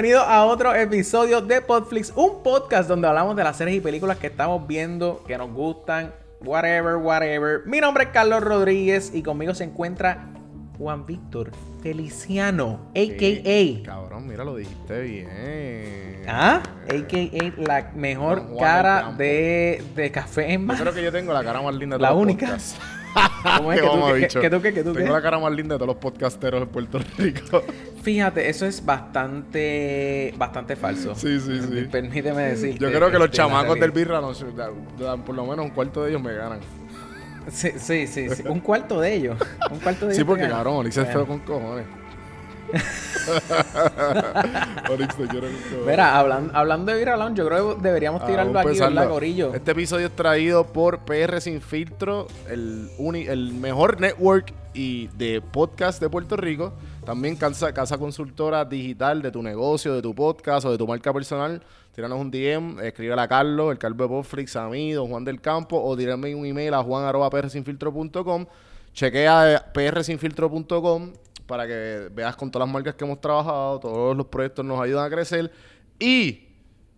Bienvenidos a otro episodio de Podflix, un podcast donde hablamos de las series y películas que estamos viendo, que nos gustan, whatever, whatever. Mi nombre es Carlos Rodríguez y conmigo se encuentra Juan Víctor Feliciano, a.k.a. Cabrón, mira, lo dijiste bien. ¿Ah? A.k.a. la mejor Juan cara de, de café en Yo mano. creo que yo tengo la cara más linda de La única. podcasts. ¿Cómo es que tú, que, tú, que, que tú, Tengo la cara más linda de todos los podcasteros de Puerto Rico. Fíjate, eso es bastante, bastante falso. Sí, sí, sí. Permíteme decir. Yo creo que los chamacos del birra, no por lo menos un cuarto de ellos me ganan. Sí, sí, sí, sí. Un cuarto de ellos. Un cuarto de Sí, ellos. porque te gana. cabrón, Olix es feo con cojones. Te quiero con cojones. Mira, hablan- hablando de Vira Lounge, yo creo que deberíamos tirarlo aquí, ¿verdad, empezarlo. Corillo? Este episodio es traído por PR Sin Filtro, el, uni- el mejor network y de podcast de Puerto Rico. También casa, casa consultora digital de tu negocio, de tu podcast o de tu marca personal. Tíranos un DM, escríbele a Carlos, el Calvo de Popflix, a mí, don Juan del Campo, o tírame un email a juan.prsinfiltro.com. Chequea eh, prsinfiltro.com para que veas con todas las marcas que hemos trabajado, todos los proyectos nos ayudan a crecer. Y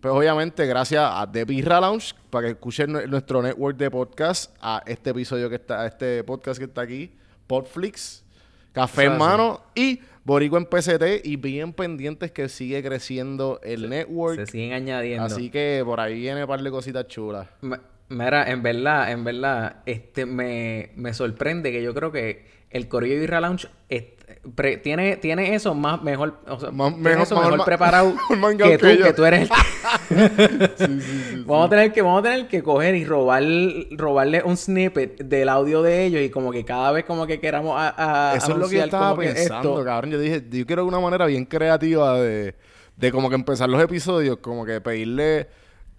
pues obviamente, gracias a The Birra Lounge, para que escuchen nue- nuestro network de podcast, a este episodio que está, a este podcast que está aquí, Podflix, Café en mano y Borico en PCT, y bien pendientes que sigue creciendo el Se network. siguen añadiendo. Así que por ahí viene un par de cositas chulas. Mira, en verdad, en verdad, este me, me sorprende que yo creo que el Corillo de Vira Lounge pre- tiene, tiene eso más mejor, o sea, Más- tiene mejor- eso mejor mejor ma- preparado que tú, que yo. que tú eres el Sí, sí, sí. Vamos a tener que, vamos a tener que coger y robar, robarle un snippet del audio de ellos y como que cada vez como que queramos a, a- Eso es lo que yo estaba pensando, esto- cabrón. Yo dije, yo quiero una manera bien creativa de, de como que empezar los episodios, como que pedirle,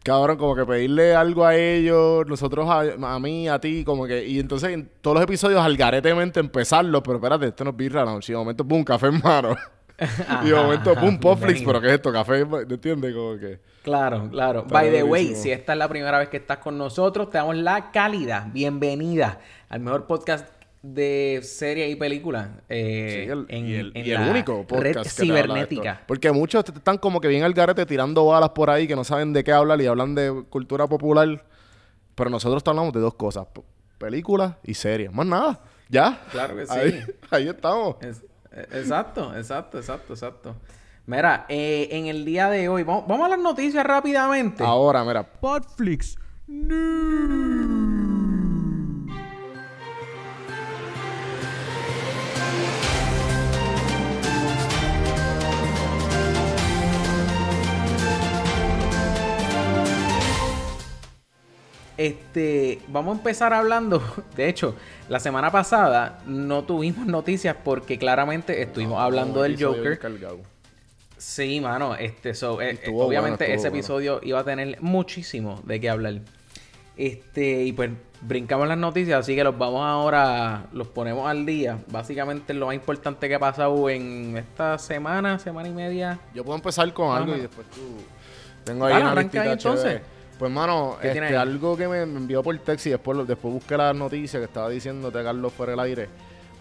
cabrón, como que pedirle algo a ellos, nosotros a, a mí, a ti, como que, y entonces en todos los episodios algaretemente empezarlo, pero espérate, esto no es birra, no, si de momento, pum, café en mano. y de momento, pum, Popflix, pero ¿qué es esto? Café, ¿no entiendes? Como que... Claro, claro. By the way, si esta es la primera vez que estás con nosotros, te damos la calidad, bienvenida al mejor podcast de series y películas eh, Sí, el- en, y el, en y el la único podcast red que cibernética. Porque muchos están como que bien al garete tirando balas por ahí que no saben de qué hablar y hablan de cultura popular. Pero nosotros hablamos de dos cosas: películas y series. Más nada. ¿Ya? Claro que sí. Ahí, ahí estamos. Es- eh, exacto, exacto, exacto, exacto. Mira, eh, en el día de hoy, vamos, vamos a las noticias rápidamente. Ahora, mira. Podflix. Este, vamos a empezar hablando. De hecho, la semana pasada no tuvimos noticias porque claramente estuvimos hablando del Joker. cargado. Sí, mano, este, so, eh, Estuvo obviamente bueno, ese episodio iba a tener muchísimo de qué hablar. Este, y pues brincamos las noticias, así que los vamos ahora, los ponemos al día. Básicamente lo más importante que ha pasado en esta semana, semana y media. Yo puedo empezar con algo Ajá. y después tú. Tengo ahí una listita entonces. chévere. Pues, mano, ¿Qué tiene este, algo que me envió por texto y después, después busqué las noticias que estaba diciéndote Carlos fuera del aire.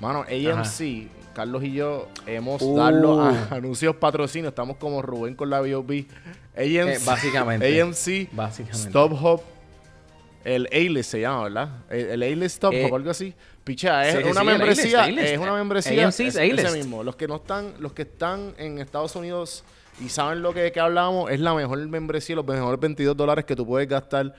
Mano, AMC, Carlos y yo hemos Uh. dado a- anuncios patrocinios. Estamos como Rubén con la B.O.B. AMC, Eh, básicamente. AMC, Básicamente. Stop Hub, el A-List se llama, ¿verdad? El, el A-List Stop Eh, Hub, algo así. Picha, es sí, una sí, membresía, es una membresía, AMC es- es ese mismo. Los que no están, los que están en Estados Unidos y saben lo que, que hablamos, es la mejor membresía, los mejores 22 dólares que tú puedes gastar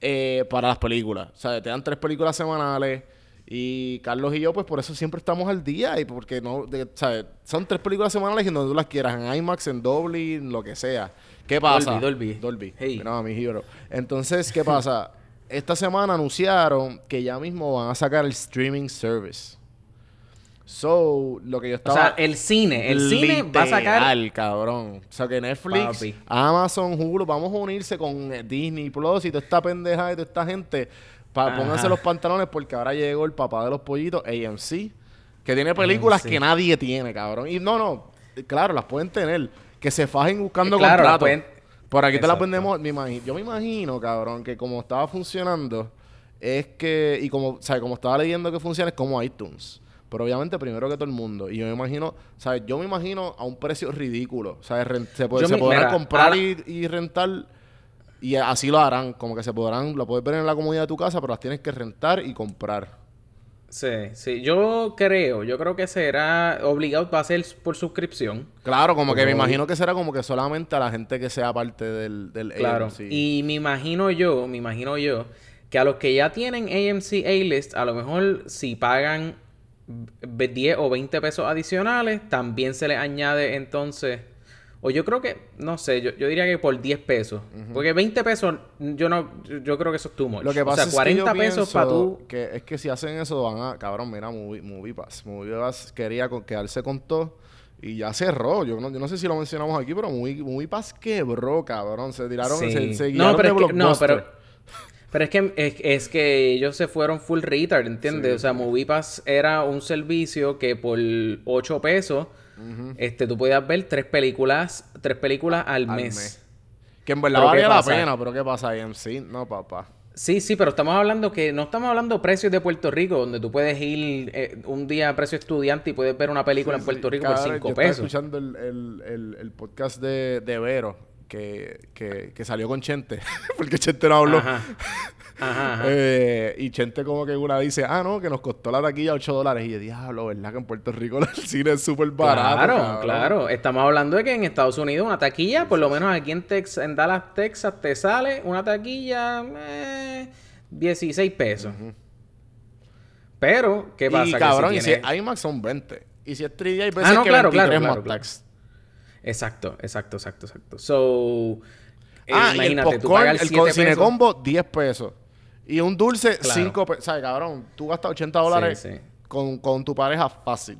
eh, para las películas. O sea, te dan tres películas semanales. Y Carlos y yo, pues por eso siempre estamos al día. Y porque no, de- ¿sabes? Son tres películas semanales y donde tú las quieras, en IMAX, en Dolby, en lo que sea. ¿Qué pasa? Dolby. Dolby. Hey. No, mi hero. Entonces, ¿qué pasa? Esta semana anunciaron que ya mismo van a sacar el streaming service. So, lo que yo O estaba... sea, el cine, el cine va a sacar... Cabrón. O sea, que Netflix, Papi. Amazon, Hulu, vamos a unirse con eh, Disney Plus y toda esta pendeja y toda esta gente. Para pónganse los pantalones porque ahora llegó el papá de los pollitos, AMC, que tiene películas AMC. que nadie tiene, cabrón. Y no, no, claro, las pueden tener. Que se fajen buscando claro, contratos. pueden- Por aquí te las vendemos. yo me imagino, cabrón, que como estaba funcionando, es que, y como, ¿sabes? Como estaba leyendo que funciona, es como iTunes. Pero obviamente primero que todo el mundo. Y yo me imagino, ¿sabes? Yo me imagino a un precio ridículo. ¿Sabes? Ren- se, puede, Yo se me- podrán mira, comprar y, y rentar. Y así lo harán. Como que se podrán, lo puedes ver en la comodidad de tu casa, pero las tienes que rentar y comprar. Sí, sí. Yo creo, yo creo que será obligado, va a ser por suscripción. Claro, como que me imagino que será como que solamente a la gente que sea parte del, del Claro. AMC. Y me imagino yo, me imagino yo, que a los que ya tienen AMC A-List, a lo mejor si pagan 10 o 20 pesos adicionales, también se les añade entonces. O yo creo que, no sé, yo, yo diría que por 10 pesos. Porque 20 pesos, yo no, yo- creo que eso es too much. Lo que pasa o sea, 40 es que yo pesos para tú. Que es que si hacen eso van a... Cabrón, mira, Movie, Movie Pass. Movie Pass quería con- quedarse con todo y ya cerró. Yo no, yo no sé si lo mencionamos aquí, pero Movie, Movie Pass quebró, cabrón. Se tiraron... Sí. Se, se no, pero de es que, no, pero, pero es que es, es que ellos se fueron full retard, ¿entiendes? Sí, o sea, MoviePass era un servicio que por 8 pesos este, tú podías ver tres películas, tres películas al, Al mes. mes. Que en verdad Pero ¿qué valía la pena, pero ¿qué pasa? AMC, no, papá. Sí, sí, pero estamos hablando que no estamos hablando precios de Puerto Rico, donde tú puedes ir eh, un día a precio estudiante y puedes ver una película en Puerto Rico por Cabrón, 5 yo estaba pesos. escuchando el, el, el, el podcast de, de Vero, que, que, que salió con Chente, porque Chente no habló. Ajá. Ajá, ajá. Eh, y Chente como que una dice, ah, no, que nos costó la taquilla 8 dólares. Y yo, diablo, ¿verdad? Que en Puerto Rico el cine es súper barato. Claro, cabrón?" claro. Estamos hablando de que en Estados Unidos una taquilla, por lo menos aquí en Texas, en Dallas, Texas, te sale una taquilla eh, 16 pesos. Pero, ¿qué pasa? Y Que cabrón, y si IMAX son 20. Y si es 3D hay veces Ah, no, que claro, 23 claro, tax. Exacto, exacto, exacto, exacto. So, eh, Ah, y el imagínate, tú popcorn, pagas el 7 co- cine combo, 10 pesos. Y un dulce, Claro. 5 pesos. ¿Sabes, cabrón? Tú gastas 80 dólares Sí, sí. Con, con tu pareja fácil.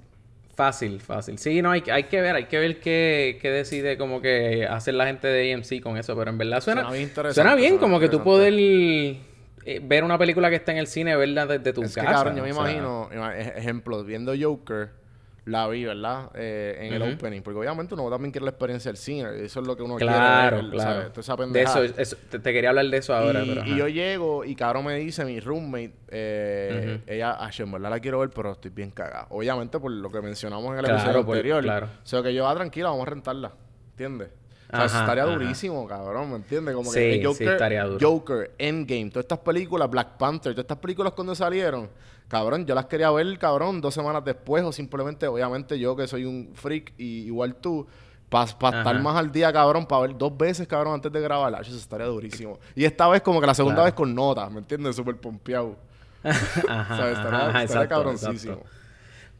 Fácil, fácil. Sí, no, hay, hay que ver, hay que ver qué, qué decide como que hacer la gente de AMC con eso, pero en verdad suena, Suena bien suena bien suena como que tú poder eh, ver una película que está en el cine, verla desde tu Es que, casa. cabrón, yo me o sea, imagino, ima- ej- ejemplo, viendo Joker, la vi, ¿verdad? Eh, en el opening. Porque obviamente uno también quiere la experiencia del cine. Eso es lo que uno Claro, quiere. ver, claro. Toda esa de pendejada. eso, eso- te, te quería hablar de eso ahora, y, pero y yo llego y cabrón me dice, mi roommate, eh, ella, ah, yo en verdad la quiero ver, pero estoy bien cagada. Obviamente por lo que mencionamos en el Claro, episodio por- anterior. claro. O sea, que yo, ah, tranquila, vamos a rentarla. ¿Entiendes? O sea, eso Ajá, estaría ajá. durísimo, cabrón, ¿me entiendes? Como Sí, que sí, Joker, estaría duro. Joker, Endgame, todas estas películas, Black Panther, todas estas películas cuando salieron, cabrón, yo las quería ver, cabrón, dos semanas después o simplemente, obviamente yo que soy un freak y igual tú, para estar más al día, cabrón, para ver dos veces, cabrón, antes de grabar, eso estaría durísimo. Y esta vez como que la segunda Claro. vez con notas, ¿me entiendes? Súper pompeado. Ajá. Estaría, ajá, estaría exacto, cabroncísimo. exacto.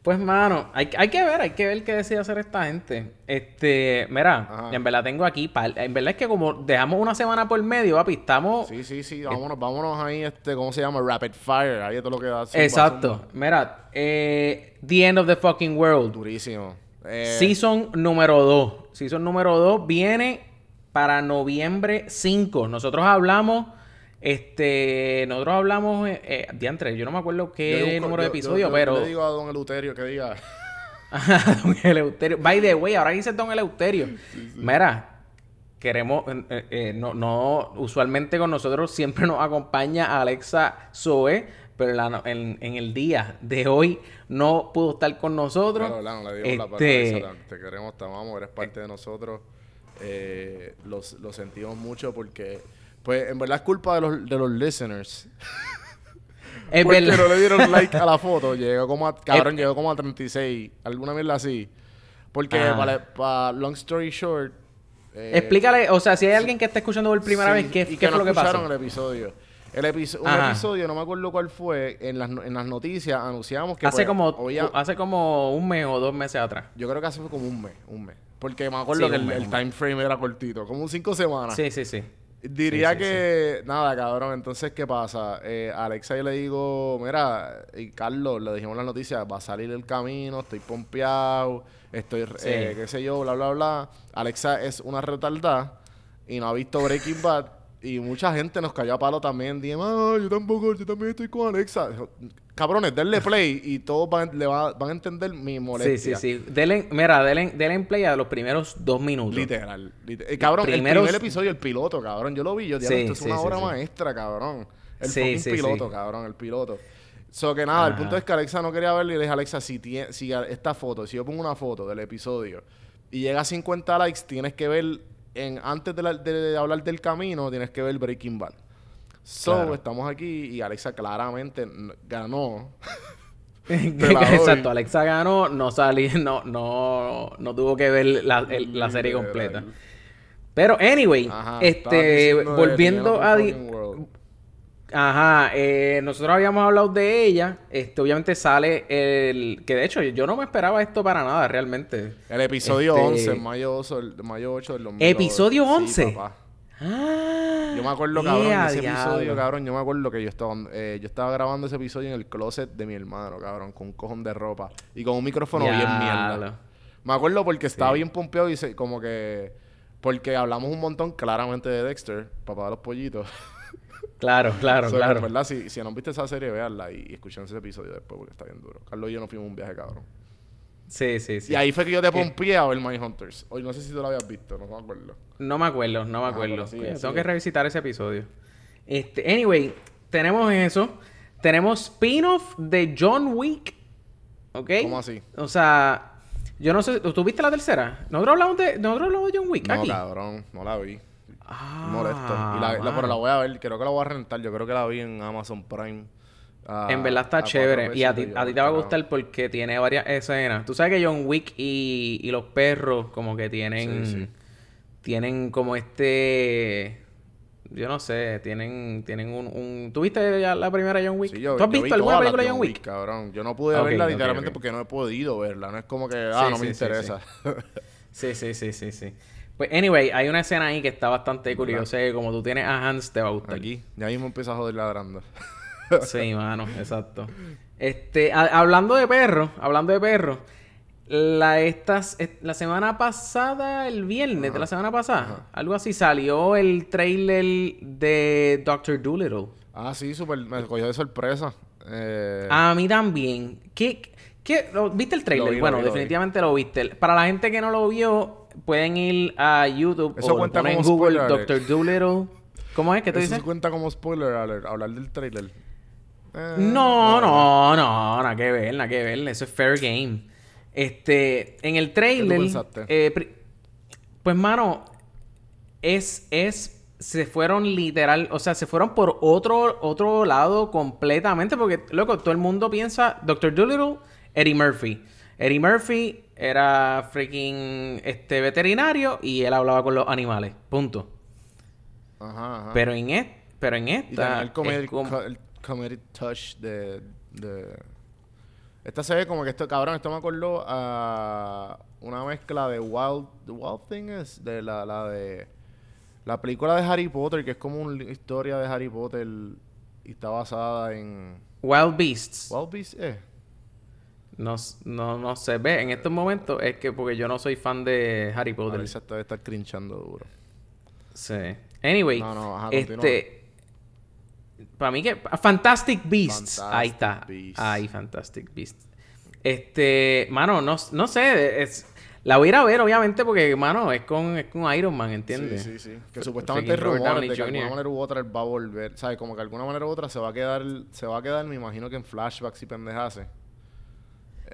Pues, mano, hay, hay que ver, hay que ver qué decide hacer esta gente. Este, mira, Ajá. en verdad tengo aquí, par- en verdad es que como dejamos una semana por medio, papi, estamos... Sí, sí, sí, vámonos, vámonos ahí, este, ¿cómo se llama? Rapid Fire, ahí es todo lo que da. Exacto. zumba. Mira, eh, The End of the Fucking World. Durísimo. Eh, Season número 2. Season número 2 viene para noviembre 5. Nosotros hablamos, este, nosotros hablamos, eh, eh, diantre, yo no me acuerdo qué busco- número de yo- episodio, yo- pero... Yo le digo a Don Eleuterio que diga. Don Eleuterio. By the way, ahora dice Don Eleuterio. Mira, queremos, eh, eh, no, no, usualmente con nosotros siempre nos acompaña Alexa Zoe, pero en, la- en- en el día de hoy no pudo estar con nosotros. Este, palabra. Te queremos, te amamos, eres parte de nosotros. Eh, los, lo sentimos mucho porque, pues, en verdad es culpa de los, de los listeners. es porque verdad. no le dieron like a la foto. Llegó como a, cabrón, llegó como a 36. Alguna mierda así. Porque, Ah. para, para long story short. eh, Explícale, o sea, si hay alguien que está escuchando por primera Sí, vez, ¿qué, y qué no fue lo que escucharon pasó? el episodio. El episo- un Ajá. episodio, no me acuerdo cuál fue, en las, no- en las noticias anunciamos que Hace pues, como, hace como un mes o dos meses atrás. yo creo que hace como un mes, un mes. Porque me acuerdo Sí, que un el, mes, el un mes. time frame era cortito, como cinco semanas. Sí, sí, sí. Diría Sí, sí, que, nada, cabrón, entonces, ¿qué pasa? Eh, Alexa yo le digo, mira, y Carlos, le dijimos en las noticias, va a salir el camino, estoy pompeado, estoy, eh, qué sé yo, bla, bla, bla. Alexa es una retardada y no ha visto Breaking Bad. Y mucha gente nos cayó a palo también. Dije, ah, yo tampoco, yo también estoy con Alexa. Cabrones, denle play y todos van, le va- van a entender mi Sí, molestia. sí, sí. Denle, mira, denle, denle en play a los primeros dos minutos. Literal. lite- eh, cabrón, Primeros- el primer episodio, el piloto, cabrón. Yo lo vi, yo dije, Sí, esto es sí, una sí, obra sí. maestra, cabrón. El Sí, fucking sí, piloto, sí. cabrón, el piloto. So que nada, el punto es que Alexa no quería verlo y le dije, Alexa, si, tie- si esta foto, si yo pongo una foto del episodio y llega a 50 likes, tienes que ver, en, antes de, la- de hablar del camino, tienes que ver Breaking Bad. So, Claro. estamos aquí y Alexa claramente ganó. Exacto, Alexa ganó, no salí, no, no, no tuvo que ver la, el- la serie completa. Pero anyway, Ajá, este, volviendo a. Ajá, eh, nosotros habíamos hablado de ella. Este, obviamente sale el. Que de hecho, yo no me esperaba esto para nada, realmente. El episodio Este- 11, mayo 8, el- mayo 8 del 2000. ¿Episodio Sí, 11? papá. Ah, Yo me acuerdo, cabrón, de ese diablo. episodio, cabrón. Yo me acuerdo que yo estaba, eh, yo estaba grabando ese episodio en el closet de mi hermano, cabrón, con un cojón de ropa y con un micrófono bien mierda. Me acuerdo porque estaba Sí. bien pompeado y se, como que. Porque hablamos un montón claramente de Dexter, papá de los pollitos. Claro, claro, So, claro. Verdad, si, si no han visto esa serie, véanla y, y escuchen ese episodio después porque está bien duro. Carlos y yo nos fuimos un viaje, cabrón. Sí, sí, sí. Y ahí fue que yo te ¿Qué? pompeé a ver Mindhunters. Hoy no sé si tú lo habías visto, no me acuerdo. No me acuerdo, no me Ah, acuerdo. sigue. Tengo que revisitar ese episodio. Este, anyway, tenemos eso. Tenemos spin-off de John Wick. ¿Ok? ¿Cómo así? O sea, yo no sé. ¿Tú viste la tercera? Nosotros hablamos de, nosotros hablamos de John Wick No, aquí. cabrón, no la vi. Ah, Molesto. Y la, la- pero la voy a ver, creo que la voy a rentar. Yo creo que la vi en Amazon Prime. Ah, En verdad está chévere. Y a ti, a ti te va a gustar porque tiene varias escenas. Tú sabes que John Wick y, y los perros como que tienen... Sí, sí. Tienen como este... Yo no sé, tienen, tienen un, un... ¿Tú viste ya la primera John Wick? Sí, yo- ¿Tú has visto alguna película de John Wick? cabrón. Yo no pude verla literalmente porque no he podido verla. No es como que, ah, Sí, no sí, me sí, interesa. Sí, sí, sí, sí, sí. Pues, anyway, hay una escena ahí que está bastante curiosa. Como tú tienes a Hans, te va a gustar. Aquí, ya mismo empieza a joder ladrando. Sí, mano, exacto. Este, a- hablando de perros, hablando de perros, la estas, est- la semana pasada, el viernes de la semana pasada, algo así, salió el trailer de Doctor Dolittle. ah, sí, súper. Me cogió de sorpresa. Eh, A mí también. ¿Qué, qué, lo- ¿Viste el trailer? Lo vi, lo bueno, vi, lo vi. definitivamente lo viste. Para la gente que no lo vio, pueden ir a YouTube Eso o cuenta ponen en como Google spoiler. Doctor Dolittle. ¿Cómo es? ¿Qué tú eso dices? se cuenta como spoiler alert, hablar del trailer. Eh, No, no, no, nada que ver, nada que ver. Eso es fair game. Este, en el trailer. eh, pues, mano, es, es. Se fueron literal, o sea, se fueron por otro, otro lado completamente. Porque, loco, todo el mundo piensa Doctor Dolittle, Eddie Murphy. Eddie Murphy era freaking este veterinario y él hablaba con los animales. Punto. Ajá, ajá. Pero en et- pero en esta. el comedy, es como- co- el comedy touch de, de... Esta se ve como que esto, cabrón, esto me acordó a una mezcla de Wild... The Wild Thing es de la, la de... La película de Harry Potter, que es como una historia de Harry Potter y está basada en... Wild Beasts. Wild Beast, eh. No, no, no se ve en estos momentos. Es que porque yo no soy fan de Harry Potter. Alexa debe estar crinchando duro. Sí. Anyway, No, no, ajá, este. Para mí que. Fantastic Beasts. Fantastic Ahí está. Beasts. Ahí, Fantastic Beasts. Este. Mano, no, no sé. Es, la voy a ir a ver, obviamente, porque, mano, es con, es con Iron Man, ¿entiendes? Sí, sí, sí. Que F- supuestamente Robert rumores de que de alguna manera u otra él va a volver. ¿Sabes? Como que de alguna manera u otra se va a quedar... Se va a quedar, me imagino que en flashbacks y pendejase.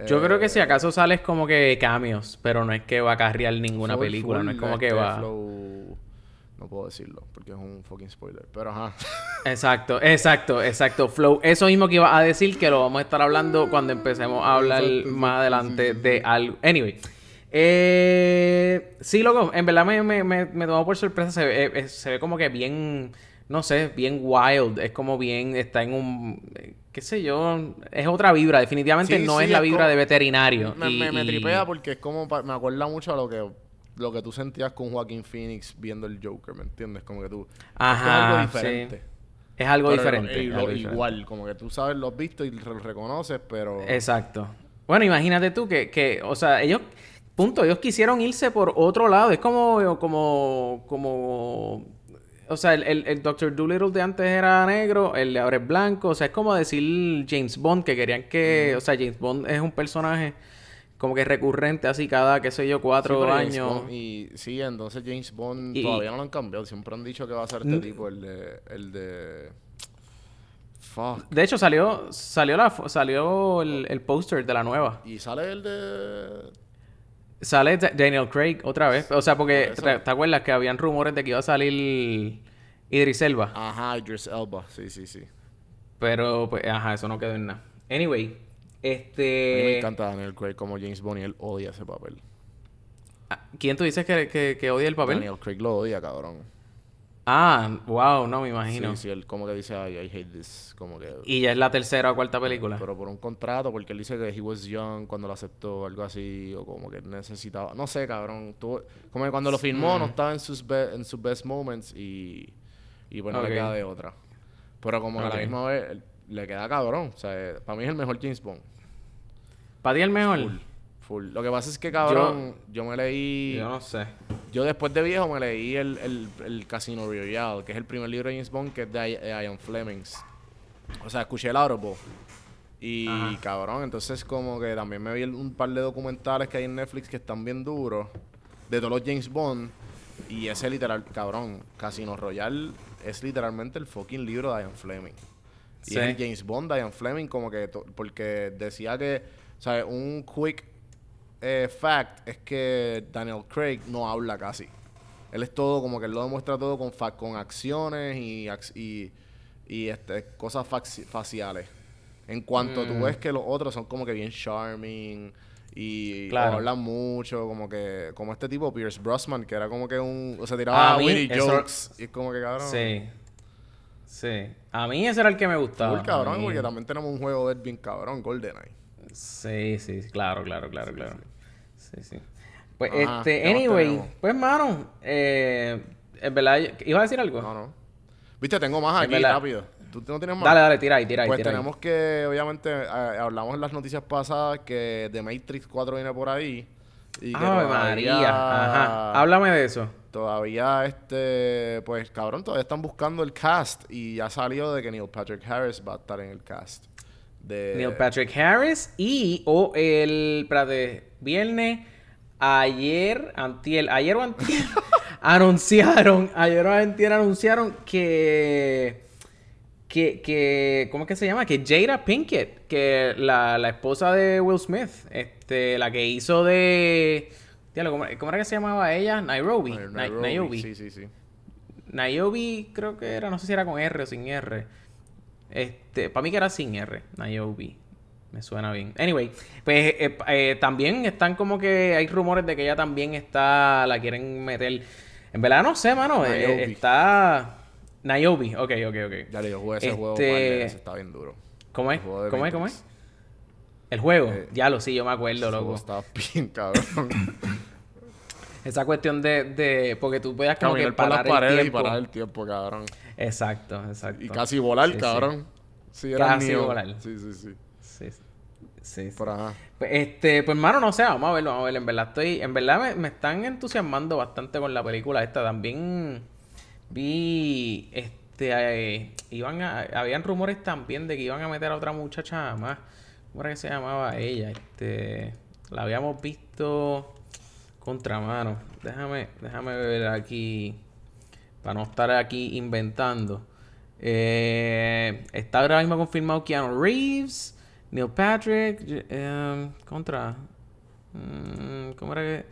Yo creo que Eh, si acaso sales como que cambios, pero no es que va a carrear ninguna película, no es como que este, va. flow- No puedo decirlo porque es un fucking spoiler. Pero ajá. Exacto, exacto, exacto. Flow. Eso mismo que iba a decir que lo vamos a estar hablando cuando empecemos a hablar Exacto, más adelante sí, sí, de algo. Anyway. Eh, sí, loco, en verdad me, me, me, me tomó por sorpresa. Se ve, eh, se ve como que bien, no sé, bien wild. Es como bien, está en un, eh, qué sé yo, es otra vibra. Definitivamente Sí, no sí, es la vibra como- de veterinario. me, Y- me, me y- tripea porque es como... pa- Me acuerda mucho a lo que... Lo que tú sentías con Joaquín Phoenix viendo el Joker, ¿me entiendes? Como que tú... Ajá, es algo sí. diferente. Es algo Pero diferente. es igual, como que tú sabes, lo has visto y lo reconoces, pero... Exacto. Bueno, imagínate tú que, que, o sea, ellos, punto, ellos quisieron irse por otro lado. Es como, como, como, o sea, el, el, el Dr. Dolittle de antes era negro, el de ahora es blanco. O sea, es como decir James Bond, que querían que, o sea, James Bond es un personaje como que recurrente así cada, qué sé yo, cuatro años. Bond- y sí, entonces James Bond Y- todavía no lo han cambiado. Siempre han dicho que va a ser este Mm. tipo, el de... El de... Fuck. De hecho, salió, salió, la, salió el, el póster de la nueva. Y sale el de. Sale Da- Daniel Craig otra vez. O sea, porque. ¿te, te acuerdas que habían rumores de que iba a salir Idris Elba? Ajá, Idris Elba. Sí, sí, sí. Pero, pues, ajá, eso no quedó en nada. Anyway, A mí este... me encanta Daniel Craig como James Bond y él odia ese papel. Ah, ¿Quién tú dices que, que, que odia el papel? Daniel Craig lo odia, cabrón. Ah, wow, no me imagino. Sí, sí, él como que dice, ay, I hate this. Como que. Y ya es la tercera o cuarta película. Pero por un contrato, porque él dice que he was young cuando lo aceptó, algo así, o como que necesitaba. No sé, cabrón. Tuvo- como que cuando lo firmó no Mm. estaba en sus, be- en sus best moments y, y pues no Ok. le queda de otra. Pero como que a la misma vez le queda cabrón. O sea, para mí es el mejor James Bond. ¿Para ti el mejor? Full. Full. Lo que pasa es que, cabrón, yo, me leí. Yo no sé. Yo después de viejo me leí el, el, el Casino Royale, que es el primer libro de James Bond, que es de I- eh, Ian Flemings. O sea, escuché el Audible. Y Ajá. cabrón, entonces como que también me vi un par de documentales que hay en Netflix que están bien duros, de todos los James Bond. Y ese literal, cabrón, Casino Royale es literalmente el fucking libro de Ian Fleming. Y Sí. James Bond de Ian Fleming como que, porque decía que, sea, un quick eh, fact es que Daniel Craig no habla casi. Él es todo como que él lo demuestra todo con, fa- con acciones y, y, y, este, cosas faci- faciales. En cuanto tú Mm. ves que los otros son como que bien charming y Claro. hablan mucho, como que como este tipo Pierce Brosnan que era como que un, o sea, tiraba A mí witty eso- jokes y es como que cabrón. Sí. Sí. A mí ese era el que me gustaba. Full cabrón, porque también tenemos un juego de él bien cabrón, GoldenEye. Sí, sí, claro, claro, claro, claro. Sí, sí. Pues, Ajá, este, ¿qué más anyway, pues, mano, eh, en verdad, ¿iba a decir algo? No, no. Viste, tengo más aquí, rápido. ¿Tú no tienes más? Dale, dale, tira ahí, tira ahí, Pues tira ahí. tenemos que, obviamente, eh, hablamos en las noticias pasadas que The Matrix 4 viene por ahí. Y que Ave todavía- María, ajá. Háblame de eso. Todavía, este, pues, cabrón, todavía están buscando el cast. Y ya salió de que Neil Patrick Harris va a estar en el cast. De... Neil Patrick Harris y o el espérate, viernes ayer antier ayer o anunciaron ayer o anunciaron que que que ¿cómo es que se llama? que Jada Pinkett que la, la esposa de Will Smith este la que hizo de ¿cómo, cómo era que se llamaba ella? Nairobi. Nai- Nai- Nairobi. Nairobi. Sí, sí, sí. Niobe creo que era, no sé si era con R o sin R. Este, para mí que era sin R, Niobe. Me suena bien. Anyway, pues eh, eh, también están como que hay rumores de que ella también está, la quieren meter. En verdad no sé, mano. eh, Niobe. está Niobe. Ok, ok, ok. Ya le yo jugué ese juego, Este- de veces, está bien duro. ¿Cómo es? ¿Cómo es? ¿Cómo es? El juego. Eh, ya lo sí, yo me acuerdo, Ese loco. Está bien, cabrón. Esa cuestión de, de porque tú puedas como que Caminar por las parar el paredes y tiempo. parar el tiempo, cabrón. Exacto, exacto. Y casi volar, Sí, sí. cabrón. Sí, era Casi Neo. volar. Sí, sí, sí. Sí, sí. sí, sí. Por ajá. Pues, este, pues hermano, no sé, vamos a verlo, vamos a verlo. En verdad estoy, en verdad me, me están entusiasmando bastante con la película esta. También vi, este, eh, iban a, habían rumores también de que iban a meter a otra muchacha más. ¿Cómo era que se llamaba ella? Este, la habíamos visto contra mano. Déjame, déjame ver aquí, para no estar aquí inventando. Eh, está ahora mismo confirmado Keanu Reeves, Neil Patrick, em, contra. mm, ¿Cómo era que.?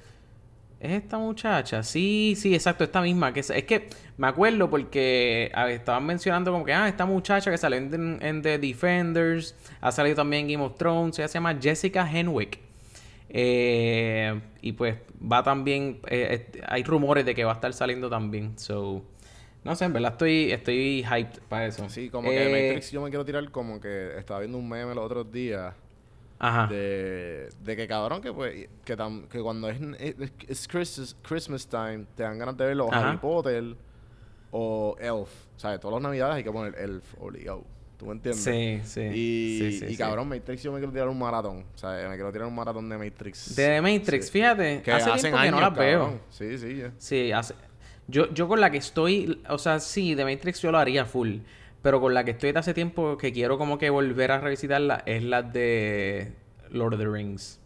¿Es esta muchacha? Sí, sí, exacto, esta misma. Que es, es que me acuerdo porque estaban mencionando como que, ah, esta muchacha que salió en, en The Defenders, ha salido también en Game of Thrones, ella se llama Jessica Henwick. Eh, y pues va también, eh, eh, hay rumores de que va a estar saliendo también. So, no sé, en verdad estoy, estoy hyped para eso. Sí, como que Matrix yo me quiero tirar como que estaba viendo un meme los otros días Ajá. de, de que cabrón que pues que, tam- que cuando es, es, Christmas, Christmas time te dan ganas de ver los. Harry Potter o Elf. O sea, todas las navidades hay que poner Elf obligado. ¿Tú me entiendes? Sí, sí. Y, sí, sí, y sí. cabrón, Matrix yo me quiero tirar un maratón. O sea, me quiero tirar un maratón de Matrix. De Matrix, fíjate, Que hace tiempo que años, no las veo. cabrón. Sí, sí. ya. Sí, hace... Yo, yo con la que estoy, o sea, sí, de Matrix yo lo haría full. Pero con la que estoy de hace tiempo que quiero como que volver a revisitarla es la de Lord of the Rings.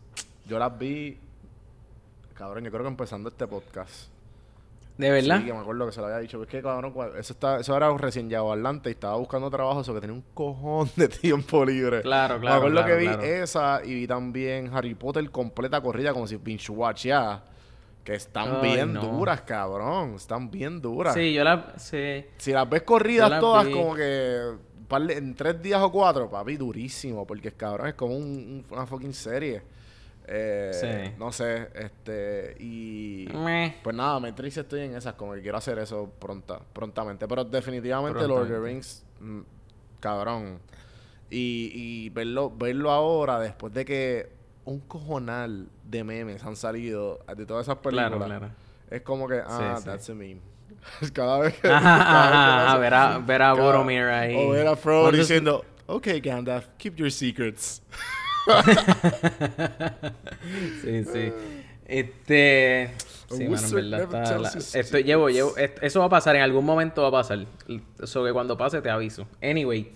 Yo las vi. Cabrón, yo creo que empezando este podcast. ¿De verdad? Sí, que me acuerdo que se lo había dicho. Es que, cabrón, eso, está, eso era recién llegado a Atlanta y estaba buscando trabajo, eso que tenía un cojón de tiempo libre. Claro, Me claro, acuerdo claro, que vi claro. esa y vi también Harry Potter completa corrida como si watch ya. Que están Ay, bien no. duras, cabrón. Están bien duras. Sí, yo la... Sí. Si las ves corridas las todas, vi. como que en tres días o cuatro, papi, durísimo. Porque cabrón, es como un- un- una fucking serie. Eh, Sí. No sé, este. Y. Meh. Pues nada, Matrix estoy en esas, como que quiero hacer eso pronta, prontamente. Pero definitivamente Lord of the. Rings, mm, cabrón. Y, y verlo, verlo ahora, después de que un cojonal de memes han salido de todas esas películas. Claro, claro. Es como que, ah, sí. that's a meme. Cada vez que. Ajá, ver a, ver a Boromir ahí. O ver a Frodo ¿Cuántos- diciendo, ok, Gandalf, keep your secrets. Sí, sí. Este. Sí, mano, en verdad la- esto, llevo, llevo, eso va a pasar, en algún momento va a pasar. Eso que cuando pase te aviso. Anyway,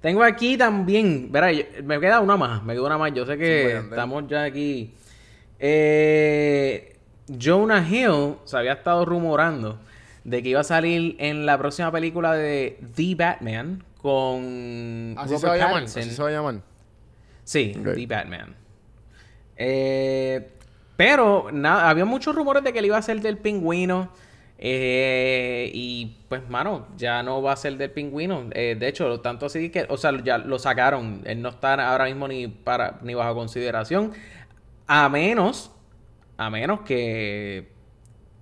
tengo aquí también, verá, me queda una más, me queda una más. Yo sé que Sí, estamos ya aquí. Eh, Jonah Hill se había estado rumorando de que iba a salir en la próxima película de The Batman con Así Robert se va a llamar. Pattinson. Así se va a llamar. Sí, Ok. The Batman. Eh, pero nada, había muchos rumores de que él iba a ser del pingüino. eh, y pues, mano, ya no va a ser del pingüino. Eh, de hecho, tanto así que, o sea, ya lo sacaron. Él no está ahora mismo ni para ni bajo consideración. A menos, a menos que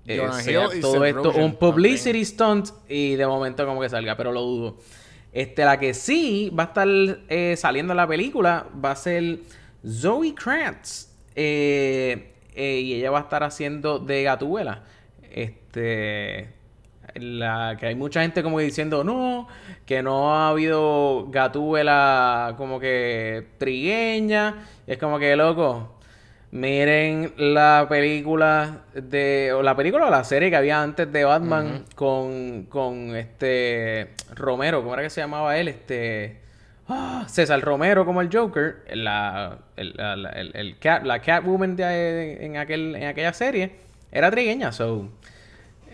eh, sea todo esto un publicity stunt y de momento como que salga, pero lo dudo. Este, la que sí va a estar eh, saliendo en la película va a ser Zoe Kratz. eh, eh, y ella va a estar haciendo de Gatúbela. Este. La, que hay mucha gente como diciendo no, que no ha habido Gatúbela como que trigueña. Es como que loco. Miren la película de. O la película o la serie que había antes de Batman con, con este Romero. ¿Cómo era que se llamaba él? Este. ah, César Romero como el Joker. La, el, la, el- el cat, la Catwoman de, en, aquel, en aquella serie. Era trigueña, so.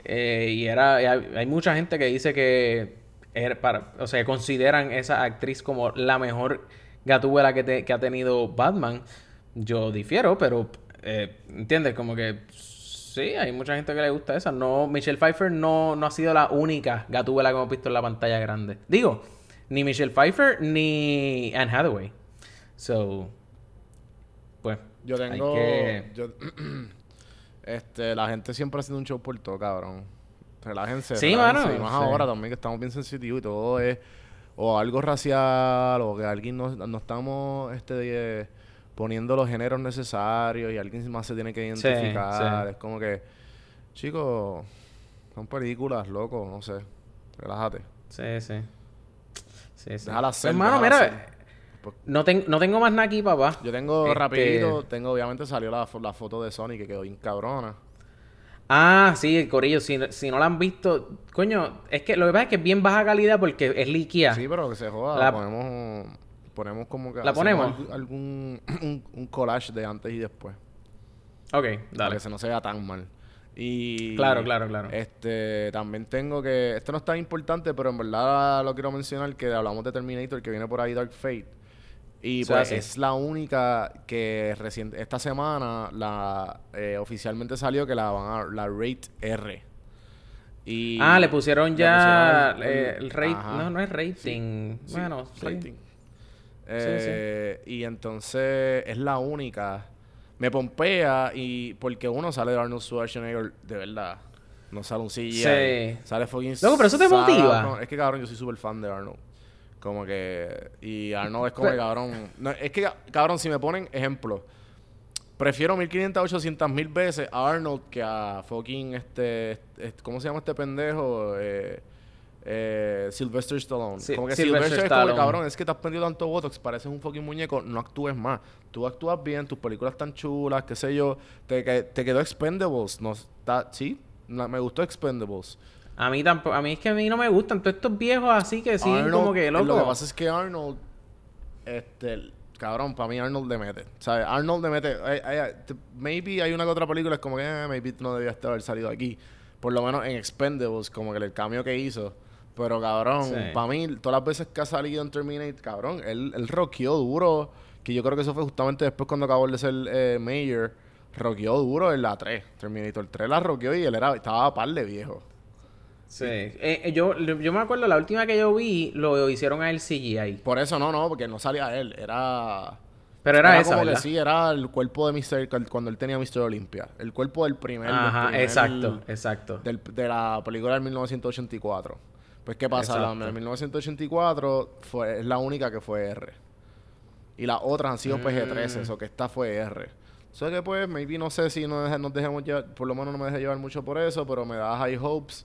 eh, y era. hay, hay mucha gente que dice que. para, o sea, consideran esa actriz como la mejor gatúbela que, te- que ha tenido Batman. Yo difiero, pero eh, ¿entiendes? Como que sí, hay mucha gente que le gusta esa. No, Michelle Pfeiffer no, no ha sido la única gatúbela que hemos visto en la pantalla grande. Digo, ni Michelle Pfeiffer ni Anne Hathaway. So, pues, Yo tengo. que- yo- este, la gente siempre haciendo un show por todo, cabrón. Relájense. Sí, relájense, mano, Y más sí. ahora también que estamos bien sensitivos y todo es. O algo racial, o que alguien no, no estamos este, de- poniendo los géneros necesarios y alguien más se tiene que identificar. sí. Es como que, chicos, son películas, loco, no sé. Relájate. sí, sí. Sí, sí. Déjala ser, mano, déjala mira, ser. Pues- no, ten- no tengo más nada aquí, papá. Yo tengo Este- rapidito, tengo obviamente salió la, la foto de Sony que quedó bien cabrona. Ah, sí, el corillo. Si, si no la han visto, coño, es que lo que pasa es que es bien baja calidad porque es liquia. Sí, pero que se joda. La- ponemos, ponemos como que. Algún, un, un collage de antes y después. Ok, Para dale. que se no se vea tan mal. Y. Claro, claro, claro. Este, también tengo que. Esto no es tan importante, pero en verdad lo quiero mencionar: que hablamos de Terminator, que viene por ahí Dark Fate. Y pues es así. es la única que reciente, esta semana la eh, oficialmente salió que la van a la Rate R. Y ah, le pusieron ya pusieron el- el, rate. No, no es rating. Sí, bueno, sí. rating. Eh, Y entonces es la única. Me pompea y porque uno sale de Arnold Schwarzenegger de verdad. No sale un CGI. Sí. Sale fucking Loco, pero eso te motiva. Es que cabrón, yo soy súper fan de Arnold. Como que. Y Arnold es como Pero- que cabrón. no, es que cabrón, si me ponen ejemplo. Prefiero 1500, 800 mil veces a Arnold que a fucking este, este- ¿Cómo se llama este pendejo? Eh, eh, Sylvester Stallone. Sí, como que Sylvester Sylvester es como Stallone. cabrón, es que te has prendido tanto botox, pareces un fucking muñeco, no actúes más. Tú actúas bien, tus películas están chulas, qué sé yo. Te, que- te quedó Expendables. No, está, sí, me gustó Expendables. A mí tampoco. A mí es que a mí no me gustan todos estos viejos así que sí, Arnold- como que loco. Lo que pasa es que Arnold, este, cabrón, para mí Arnold le mete. ¿Sabes? Arnold le mete. hay- t- maybe hay una que otra película, es como que, eh, maybe no debía haber salido aquí. por lo menos en Expendables, como que el cambio que hizo. Pero cabrón, Sí. para mí, todas las veces que ha salido en Terminator, cabrón, él, él rockeó duro. Que yo creo que eso fue justamente después cuando acabó de ser eh, Mayor. Rockeó duro en la 3. Terminator 3 la rockeó y él era, estaba a par de viejo. Sí. Eh, eh, yo, yo me acuerdo, la última que yo vi, lo hicieron a el CGI. Por eso no, no, porque no salía él. Era. Pero era, esa, como ¿verdad? que sí, era el cuerpo de Mr. cuando él tenía Mr. Olympia. El cuerpo del primer. del Ajá, primer- exacto, exacto. del- de la película del 1984. Pues, ¿qué pasa? La Exacto. del 1984 fue, es la única que fue R. Y las otras han sido PG-13, Mm. eso que esta fue R. Eso que, pues, maybe no sé si nos, nos dejemos llevar, por lo menos no me deje llevar mucho por eso, pero me da high hopes.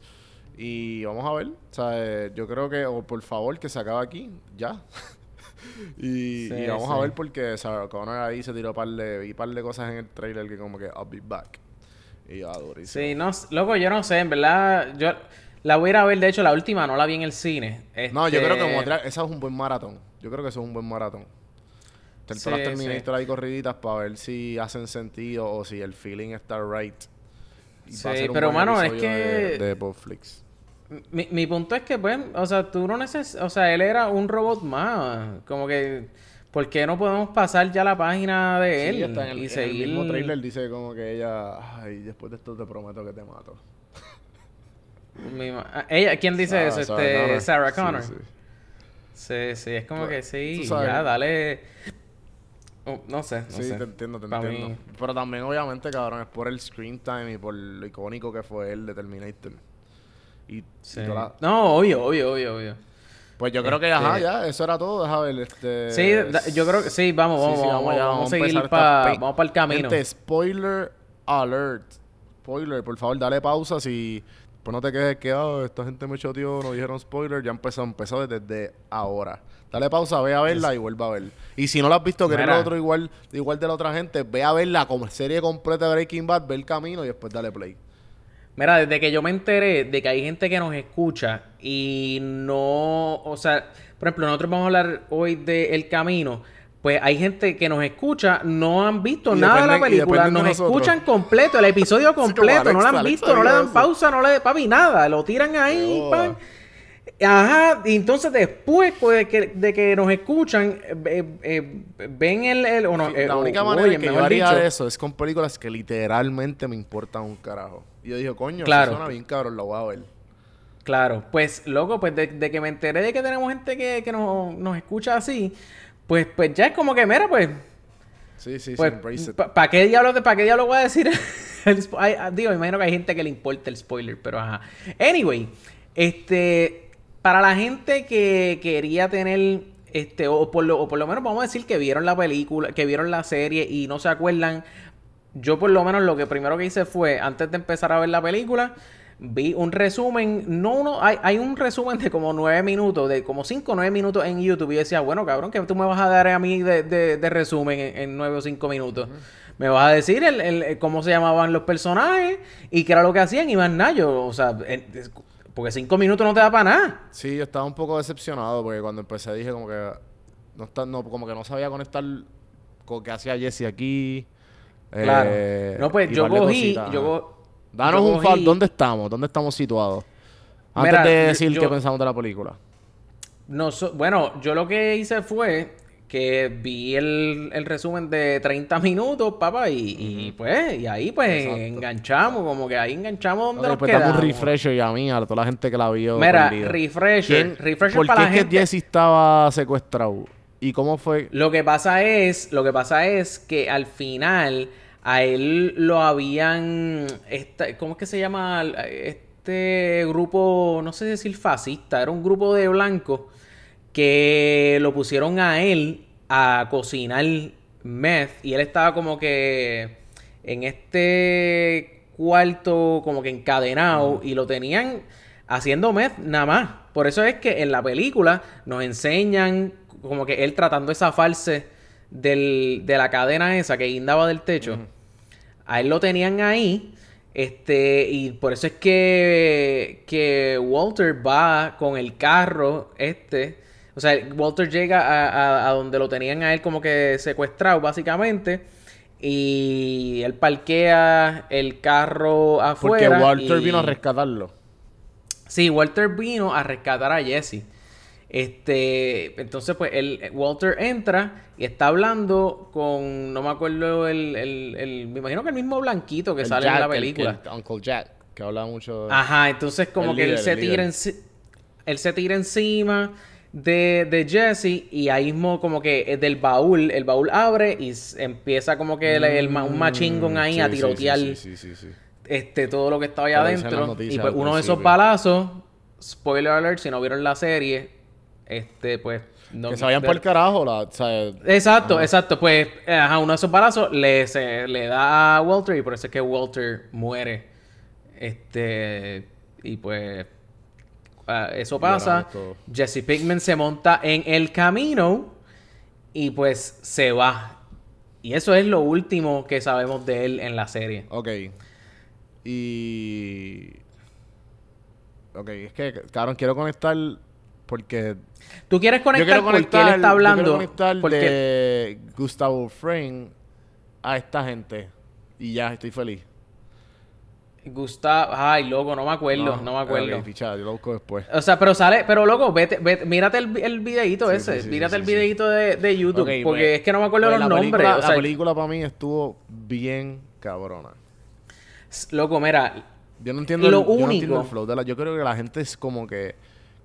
Y vamos a ver. O sea, eh, yo creo que, o por favor, que se acabe aquí, ya. y, Sí, y vamos a ver porque Sarah Connor ahí se tiró par de, vi par de cosas en el trailer que como que I'll be back. Y durísimo. Sí, no, loco, yo no sé, en verdad, yo la voy a ir a ver, de hecho, la última no la vi en el cine. No, yo Este, creo que como tra- esa es un buen maratón. Yo creo que eso es un buen maratón. Tener Sí, las sí. Ahí corriditas para ver si hacen sentido o si el feeling está right. Y Sí, pero, mano, es que- De, de Netflix. Mi, mi punto es que, pues, o sea, tú no necesitas, o sea, él era un robot más, como que, ¿por qué no podemos pasar ya la página de él Sí, está en el, y en seguir? el mismo trailer dice como que ella... Ay, después de esto te prometo que te mato. Mi ah, ella, ¿quién dice Sarah- eso? Sarah Este, Connor. Sarah Connor. sí. Sí, sí, es como que sí, ya, dale. Oh, no sé, no Sí, sé. te entiendo, te entiendo. mí- Pero también, obviamente, cabrón, es por el screen time y por lo icónico que fue él de Terminator. Y, y Sí. la- No, obvio, obvio, obvio, obvio. Pues yo creo que, ajá, Este- ya, eso era todo. Deja ver, este... Sí, da- yo creo que sí, vamos, vamos, sí, vamos, allá, vamos, a seguir para vamos para el camino. Gente, spoiler alert. Spoiler, por favor, dale pausa si... Pues no te quejes que ah, esta gente me choteó, no dijeron spoiler, ya empezó, empezó desde ahora. Dale pausa, ve a verla y vuelva a ver. Y si no la has visto, que eres otro igual, igual de la otra gente, ve a verla como serie completa de Breaking Bad, ve el camino y después dale play. Mira, desde que yo me enteré de que hay gente que nos escucha y no, o sea, por ejemplo, nosotros vamos a hablar hoy de El Camino, pues hay gente que nos escucha, no han visto Y nada de la película, nos nosotros. escuchan completo, el episodio completo, Alex, no lo han Alex visto, no le dan pausa, no le papi nada, lo tiran ahí, pan. Ajá, y entonces después pues, de, que, de que nos escuchan, eh, eh, ven el, el- o no, eh, la única o- manera oye, que yo haría dicho, eso es con películas que literalmente me importan un carajo. Y yo dije, coño, Claro. suena bien cabrón, lo voy a ver. Claro, pues loco, pues de, de que me enteré de que tenemos gente que, que nos, nos escucha así, pues, pues ya es como que, mira, pues, Sí, sí, pues sí. ¿para qué diablo, para qué diablo voy a decir? el spo- ay, ah, digo, me imagino que hay gente que le importa el spoiler, pero ajá. Anyway, este, para la gente que quería tener, este, o por lo, o por lo menos vamos a decir que vieron la película, que vieron la serie y no se acuerdan, yo por lo menos lo que primero que hice fue, antes de empezar a ver la película, vi un resumen, no uno, hay, hay un resumen de como nueve minutos, de como cinco o nueve minutos en YouTube. Y yo decía, bueno, cabrón, que tú me vas a dar a mí de, de- de resumen en, en nueve o cinco minutos. Me vas a decir el, el- cómo se llamaban los personajes y qué era lo que hacían y más nada. Yo, o sea, en- porque cinco minutos no te da para nada. Sí, yo estaba un poco decepcionado porque cuando empecé dije como que no está, no, como que no sabía conectar con que hacía Jesse aquí. Claro. eh, no, pues yo cogí, yo. Danos un cogí- ¿dónde estamos? ¿Dónde estamos situados? Antes Mira, de decir yo- qué pensamos de la película. No, so- bueno, yo lo que hice fue que vi el, el resumen de 30 minutos, papá, y, y, pues, y ahí pues Exacto. enganchamos, como que ahí enganchamos donde Ok, nos pues dame un refresher y a mí, a toda la gente que la vio. Mira, perdido. refresher, ¿Quién- refresher ¿Por para qué la es gente. que Jesse estaba secuestrado? ¿Y cómo fue? Lo que pasa es, lo que pasa es que al final a él lo habían, esta- ¿cómo es que se llama? Este grupo, no sé decir fascista, era un grupo de blancos que lo pusieron a él a cocinar meth y él estaba como que en este cuarto como que encadenado y lo tenían haciendo meth nada más. Por eso es que en la película nos enseñan como que él tratando de zafarse del, de la cadena esa que guindaba del techo. A él lo tenían ahí. Este, y por eso es que, que Walter va con el carro, este. O sea, Walter llega a, a- a donde lo tenían a él como que secuestrado, básicamente. Y él parquea el carro Porque afuera. Walter y- vino a rescatarlo. Sí, Walter vino a rescatar a Jesse. Este, entonces pues él, Walter entra y está hablando con, no me acuerdo el, el, el- me imagino que el mismo blanquito que El sale en Jack, la el- película. el Uncle Jack, que habla mucho de... Ajá, entonces como El que él se el tira enci- él se tira encima de, de Jesse y ahí mismo como que eh, del baúl, el baúl abre y empieza como que el, el ma- un machingón ahí Mm, a tirotear Sí, sí, este todo lo que estaba ahí en adentro. Y pues uno de esos balazos, spoiler alert, si no vieron la serie, este pues no, que se vayan de- por el carajo, la, o sea, Exacto, exacto. Pues, ajá, uno de esos balazos le, se- le da a Walter y por eso es que Walter muere. Este. Y pues. ah, eso pasa. Jesse Pinkman se monta en el camino y pues se va. Y eso es lo último que sabemos de él en la serie. Ok. Y... Ok, es que, cabrón, quiero conectar porque... ¿Tú quieres Yo conectar porque conectar, él está yo quiero hablando? conectar Porque- de Gustavo Fring a esta gente. Y ya, estoy feliz. Gustavo. Ay, loco, no me acuerdo. No, me acuerdo. Ok, pichada, yo lo busco después. O sea, pero sale, pero loco, vete, vete mírate el, el videito Sí, ese, sí, sí, mírate sí, el sí. videito de, de YouTube, Ok, porque pues, es que no me acuerdo pues los la nombres. película- o sea, la película para mí estuvo bien cabrona. loco, mira, Yo no entiendo, Lo el, yo no entiendo único- el flow de la... Yo creo que la gente es como que...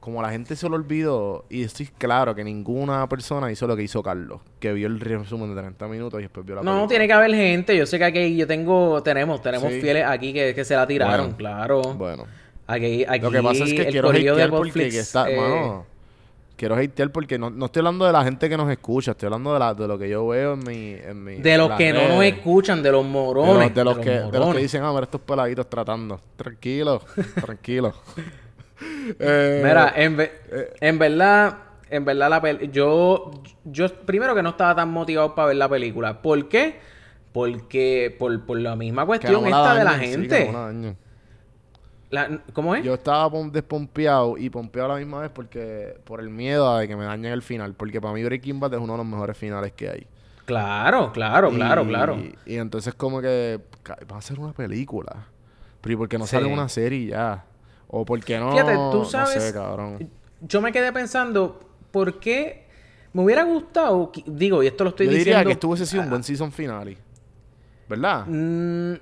Como la gente se lo olvidó, y estoy claro que ninguna persona hizo lo que hizo Carlos, que vio el resumen de 30 minutos y después vio la no, película. tiene que haber gente. Yo sé que aquí yo tengo, tenemos, tenemos Sí. fieles aquí que, que se la tiraron, Bueno, claro. Bueno. Aquí, aquí Lo que pasa es que el quiero hatear porque Podflix, que está... eh, mano, quiero hatear porque no, no estoy hablando de la gente que nos escucha, estoy hablando de, la, de lo que yo veo en mi... En mi de los que no nos escuchan, de los De morones. los, de los que, de los que dicen, ah, mira estos peladitos tratando. Tranquilo, tranquilo. Eh, Mira, en, ve- eh. en verdad, en verdad la pel- yo, yo primero que no estaba tan motivado para ver la película. ¿Por qué? Porque por, por la misma cuestión no esta de la sí, gente. no la ¿Cómo es? Yo estaba pom- despompeado y pompeado a la misma vez porque por el miedo a de que me dañen el final. Porque para mí Breaking Bad es uno de los mejores finales que hay. Claro, claro, claro, Y- claro. Y entonces como que va a ser una película. Pero ¿y por qué no Sí. sale una serie ya? O por qué no... Fíjate, tú no sabes- sé, cabrón. Yo me quedé pensando, ¿por qué me hubiera gustado? Digo, y esto lo estoy Yo diría diciendo. que esto hubiese sido un buen season finale. ¿Verdad? Mm,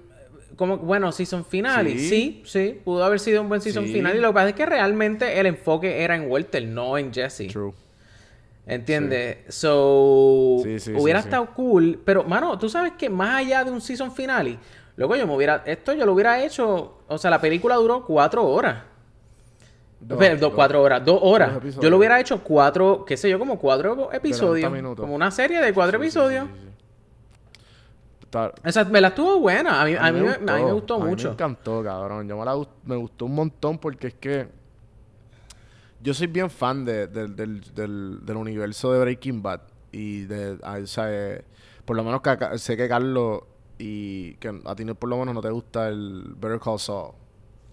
como, bueno, season final. Sí. Sí. sí, pudo haber sido un buen season Sí. final. Y lo que pasa es que realmente el enfoque era en Walter, no en Jesse. True. ¿Entiendes? So, Sí, sí, hubiera sí, sí. estado cool. Pero, mano, tú sabes que más allá de un season finale, luego yo me hubiera. Esto yo lo hubiera hecho. O sea, la película duró cuatro horas. Dos, cuatro horas, dos horas. Dos yo lo hubiera hecho cuatro, qué sé yo, como cuatro episodios. Como una serie de cuatro Sí, episodios. sí, O sea, me la estuvo buena. A mí, a mí, me, a mí me gustó A mí mucho. me encantó, cabrón. Yo me, la me gustó un montón porque es que yo soy bien fan de- del- del, del- del universo de Breaking Bad. Y de, a- o sea, eh, por lo menos que sé que Carlos y que a ti no- por lo menos no te gusta el Better Call Saul.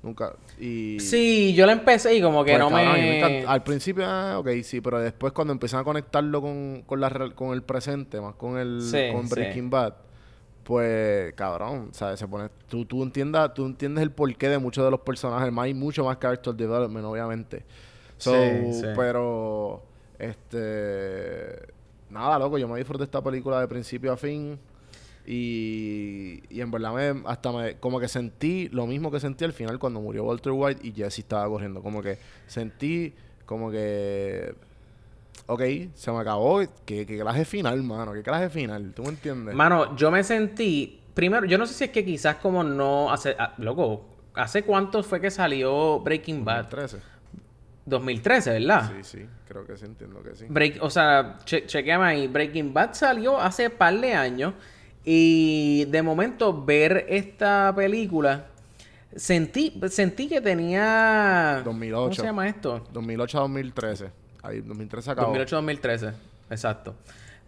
Nunca. Y, Sí, yo la empecé y como que pues, no cabrón, me... encanta- Al principio, ah, ok, sí, pero después cuando empiezan a conectarlo con, con, la, con el presente, más con el Sí, con sí. Breaking Bad, pues, cabrón, ¿sabes? Se pone, tú, tú, entiendas, tú entiendes el porqué de muchos de los personajes, más hay mucho más character development, obviamente. So, Sí, sí. Pero, este, nada, loco, yo me disfruté esta película de principio a fin. Y, y en verdad me, hasta me, como que sentí lo mismo que sentí al final cuando murió Walter White y Jesse estaba corriendo. Como que sentí como que, ok, se me acabó. ¿Qué, qué clase final, mano? ¿Qué clase final? ¿Tú me entiendes? Mano, yo me sentí... Primero, yo no sé si es que quizás como no hace... ah, loco, ¿hace cuánto fue que salió Breaking Bad? 13. 2013, ¿verdad? Sí, sí, creo que sí, entiendo que sí. Break, o sea, che chequeame ahí. Breaking Bad salió hace par de años. Y de momento ver esta película, sentí, sentí que tenía... 2008. ¿Cómo se llama esto? 2008 a 2013. Ahí, 2013 acabó. 2008-2013, exacto.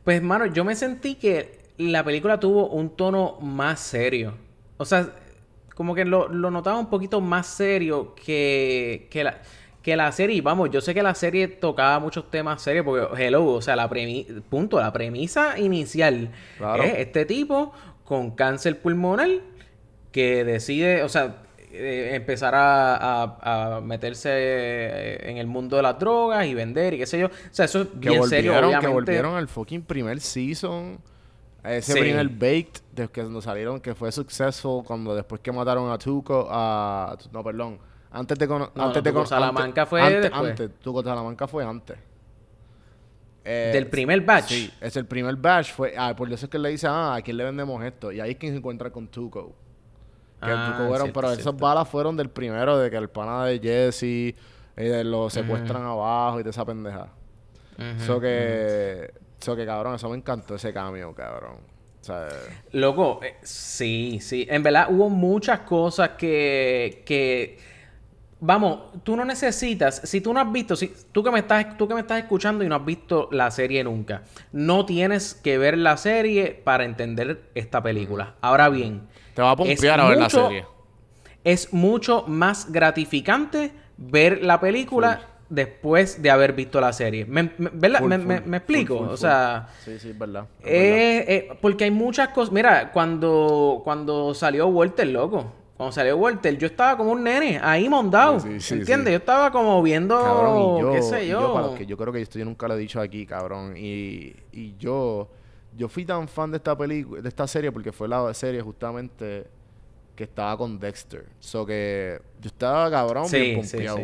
Pues, mano, yo me sentí que la película tuvo un tono más serio. O sea, como que lo, lo notaba un poquito más serio que, que, la, que la serie. Vamos, yo sé que la serie tocaba muchos temas serios porque, hello, o sea, la premi punto, la premisa inicial Claro. es este tipo con cáncer pulmonar que decide, o sea, eh, empezar a, a, meterse eh, en el mundo de las drogas y vender y qué sé yo. O sea, eso es bien serio, obviamente. Que volvieron al fucking primer season. Ese primer Baked, de que nos salieron, que fue successful cuando después que mataron a Tuco, a... No, perdón. Antes de... No, antes de Tuco Salamanca fue antes. Antes, Tuco Salamanca fue antes. Del primer batch. Sí, es el primer batch. Fue, ah, por eso es que le dice, ah, ¿a quién le vendemos esto? Y ahí es quien se encuentra con Tuco. Que ah, pero esas balas fueron del primero, de que el pana de Jesse eh, lo secuestran abajo y de esa pendeja. Eso que, eso que cabrón, eso me encantó ese cambio, cabrón. O sea, Loco, eh, sí, sí. En verdad hubo muchas cosas que, que vamos, tú no necesitas, si tú no has visto, si tú que me estás, tú que me estás escuchando y no has visto la serie nunca, no tienes que ver la serie para entender esta película. Ahora bien, te va a pompear a ver la serie. Es mucho más gratificante ver la película después de haber visto la serie. ¿Me, me, explico? o sea... Sí, sí, es verdad. Eh, eh, porque hay muchas cosas... Mira, cuando, cuando salió Walter, loco. Cuando salió Walter, yo estaba como un nene, ahí mondado. ¿Entiendes? Yo estaba como viendo... Cabrón, y yo, qué sé yo. yo creo que esto yo nunca lo he dicho aquí, cabrón. Y, y yo yo fui tan fan de esta película, de esta serie, porque fue la serie justamente que estaba con Dexter. So que yo estaba cabrón, bien pompeado.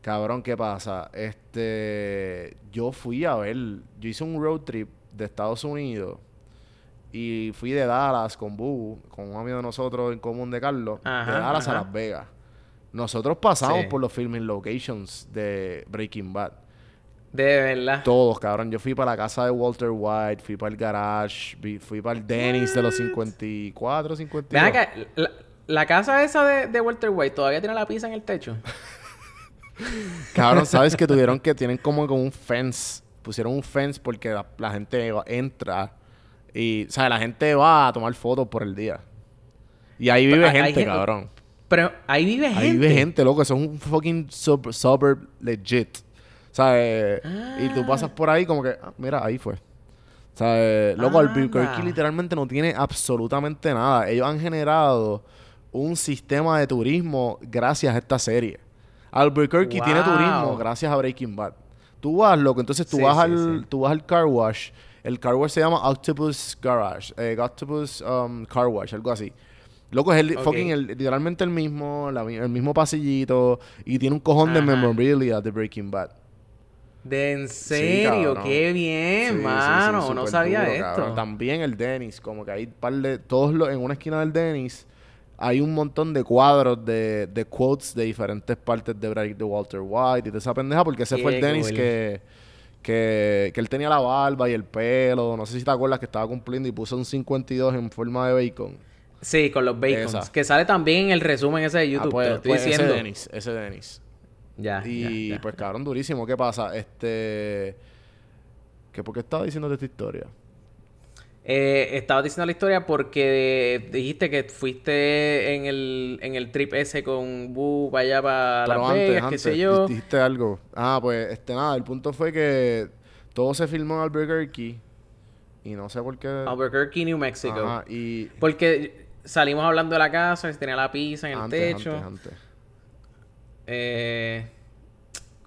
Cabrón, ¿qué pasa? Este, yo fui a ver, yo hice un road trip de Estados Unidos y fui de Dallas con Boo, con un amigo de nosotros en común de Carlos, de Dallas a Las Vegas. Nosotros pasamos por los filming locations de Breaking Bad. De verdad. Todos, cabrón. Yo fui para la casa de Walter White, fui para el garage, fui para el Dennis de los 54, 52. Ven acá, la, casa esa de, Walter White todavía tiene la pizza en el techo. cabrón, sabes que tuvieron que tienen como, como un fence. Pusieron un fence porque la, gente entra y, o sea, la gente va a tomar fotos por el día. Y ahí vive gente, cabrón. Pero ahí vive gente. Ahí vive gente, loco. Eso es un fucking suburb legit. ¿Sabes? Y tú pasas por ahí como que, ah, mira, ahí fue. ¿Sabes? Loco, Albuquerque literalmente no tiene absolutamente nada. Ellos han generado un sistema de turismo gracias a esta serie. Albuquerque tiene turismo gracias a Breaking Bad. Tú vas, loco, entonces tú vas al tú vas al car wash. El car wash se llama Octopus Garage, eh, Octopus um, Car Wash, algo así. Loco, es el fucking el, literalmente el mismo, el mismo pasillito y tiene un cojón de memorabilia de Breaking Bad. De en serio, qué bien, mano. no sabía esto. También el Dennis, como que hay par de. Todos los, en una esquina del Dennis hay un montón de cuadros de, de quotes de diferentes partes de, de Walter White y de esa pendeja, porque ese fue el Dennis que, que, que él tenía la barba y el pelo. No sé si te acuerdas que estaba cumpliendo y puso un 52 en forma de bacon. Sí, con los bacons. Que sale también en el resumen ese de YouTube. Ah, pues, estoy pues diciendo. Ese Dennis, ese Dennis. Ya. Y pues cabrón, durísimo. ¿Qué pasa? Este. ¿Qué por qué estaba diciendo esta historia? Eh, estaba diciendo la historia porque dijiste que fuiste en el, en el trip ese con Bu para allá para Las Vegas, qué sé yo. Dijiste algo. Ah, pues este nada, el punto fue que todo se filmó en Albuquerque y no sé por qué. Albuquerque, New Mexico. y. Porque salimos hablando de la casa, se tenía la pizza en el techo. Antes, antes. Eh,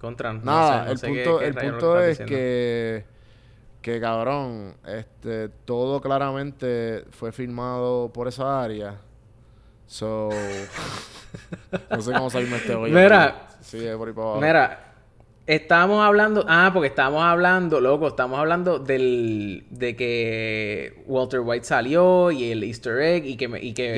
contra. Nada, el punto, el punto es que, que cabrón, este, todo claramente fue filmado por esa área. So, no sé cómo salirme este hoy. Mira, Mira, estábamos hablando, ah, porque estábamos hablando, loco, estamos hablando del, de que Walter White salió y el Easter egg y que, y que